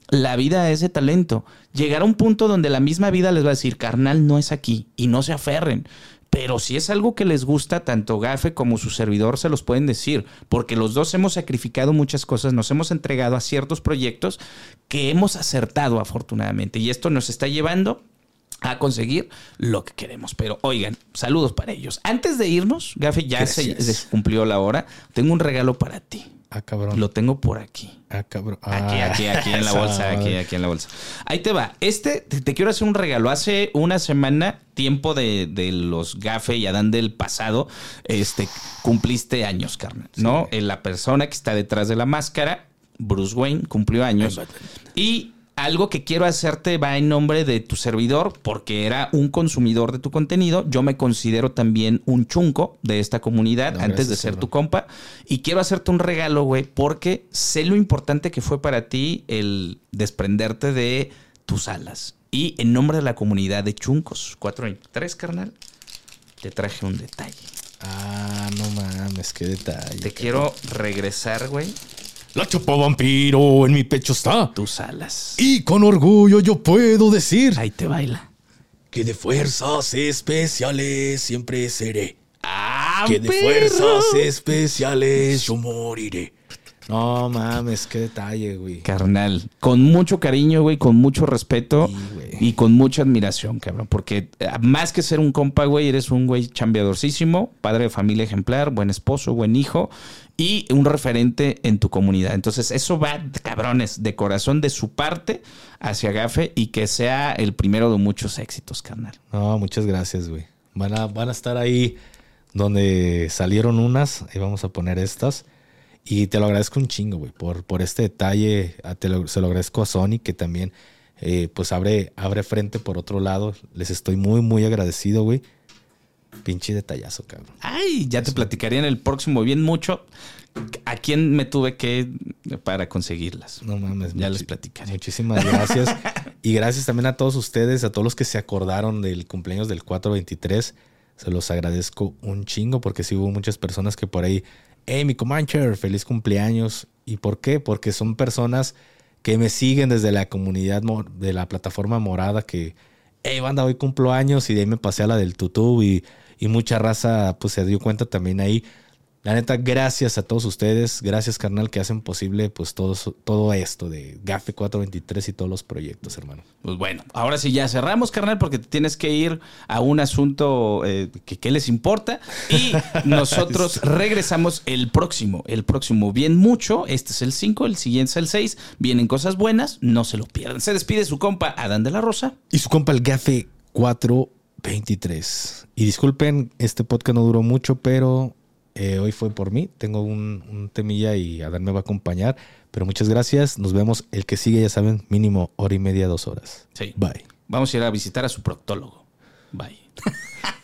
la vida a ese talento. Llegar a un punto donde la misma vida les va a decir, carnal, no es aquí, y no se aferren. Pero si es algo que les gusta, tanto Gafe como su servidor se los pueden decir, porque los dos hemos sacrificado muchas cosas, nos hemos entregado a ciertos proyectos que hemos acertado afortunadamente. Y esto nos está llevando a conseguir lo que queremos. Pero oigan, saludos para ellos. Antes de irnos, Gafe, ya se, cumplió la hora. Tengo un regalo para ti. Ah, cabrón. Lo tengo por aquí. Ah, cabrón. aquí, aquí, aquí en la bolsa, aquí, aquí en la bolsa. Ahí te va. Este, te, quiero hacer un regalo. Hace una semana, tiempo de, los Gafe y Adán del pasado, este, cumpliste años, carnal, ¿no? Eh, la persona que está detrás de la máscara, Bruce Wayne, cumplió años. Y algo que quiero hacerte va en nombre de tu servidor, porque era un consumidor de tu contenido. Yo me considero también un chunco de esta comunidad antes de ser tu compa. Y quiero hacerte un regalo, güey, porque sé lo importante que fue para ti el desprenderte de tus alas. Y en nombre de la comunidad de chuncos, 423, carnal, te traje un detalle. Ah, no mames, qué detalle. Te quiero regresar, güey, la chapa vampiro en mi pecho está. Tus alas. Y con orgullo yo puedo decir. Ahí te baila. Que de fuerzas especiales siempre seré. Ah, que de fuerzas especiales yo moriré. No mames, qué detalle, güey. Carnal, con mucho cariño, güey, con mucho respeto y con mucha admiración, cabrón. Porque eh, más que ser un compa, güey, eres un güey chambeadorcísimo, padre de familia ejemplar, buen esposo, buen hijo y un referente en tu comunidad. Entonces, eso va, cabrones, de corazón de su parte hacia Gafe y que sea el primero de muchos éxitos, carnal. No, muchas gracias, güey. Van a, van a estar ahí donde salieron unas y vamos a poner estas. Y te lo agradezco un chingo, güey, por, por este detalle. Te se lo agradezco a Sony, que también, eh, pues, abre, abre frente por otro lado. Les estoy muy, muy agradecido, güey. Pinche detallazo, cabrón. Ay, ya te platicaría en el próximo bien mucho a quién me tuve que para conseguirlas. No mames. Ya les platicaré. Muchísimas gracias. y gracias también a todos ustedes, a todos los que se acordaron del cumpleaños del 423. Se los agradezco un chingo porque sí hubo muchas personas que por ahí, hey, mi Comancher, feliz cumpleaños. ¿Y por qué? Porque son personas que me siguen desde la comunidad de la plataforma morada que, hey, banda, hoy cumplo años y de ahí me pasé a la del tutú y y mucha raza pues se dio cuenta también ahí. La neta, gracias a todos ustedes, gracias carnal que hacen posible pues todo, todo esto de GAFE 423 y todos los proyectos, hermano. Pues bueno, ahora sí ya cerramos carnal porque tienes que ir a un asunto eh, que, les importa y nosotros regresamos el próximo, el próximo bien mucho, este es el 5, el siguiente es el 6, vienen cosas buenas, no se lo pierdan. Se despide su compa Adán de la Rosa. Y su compa el GAFE 4 23. Y disculpen, este podcast no duró mucho, pero eh, hoy fue por mí. Tengo un, temilla y Adán me va a acompañar. Pero muchas gracias. Nos vemos el que sigue, ya saben, mínimo hora y media, dos horas. Sí. Bye. Vamos a ir a visitar a su proctólogo. Bye.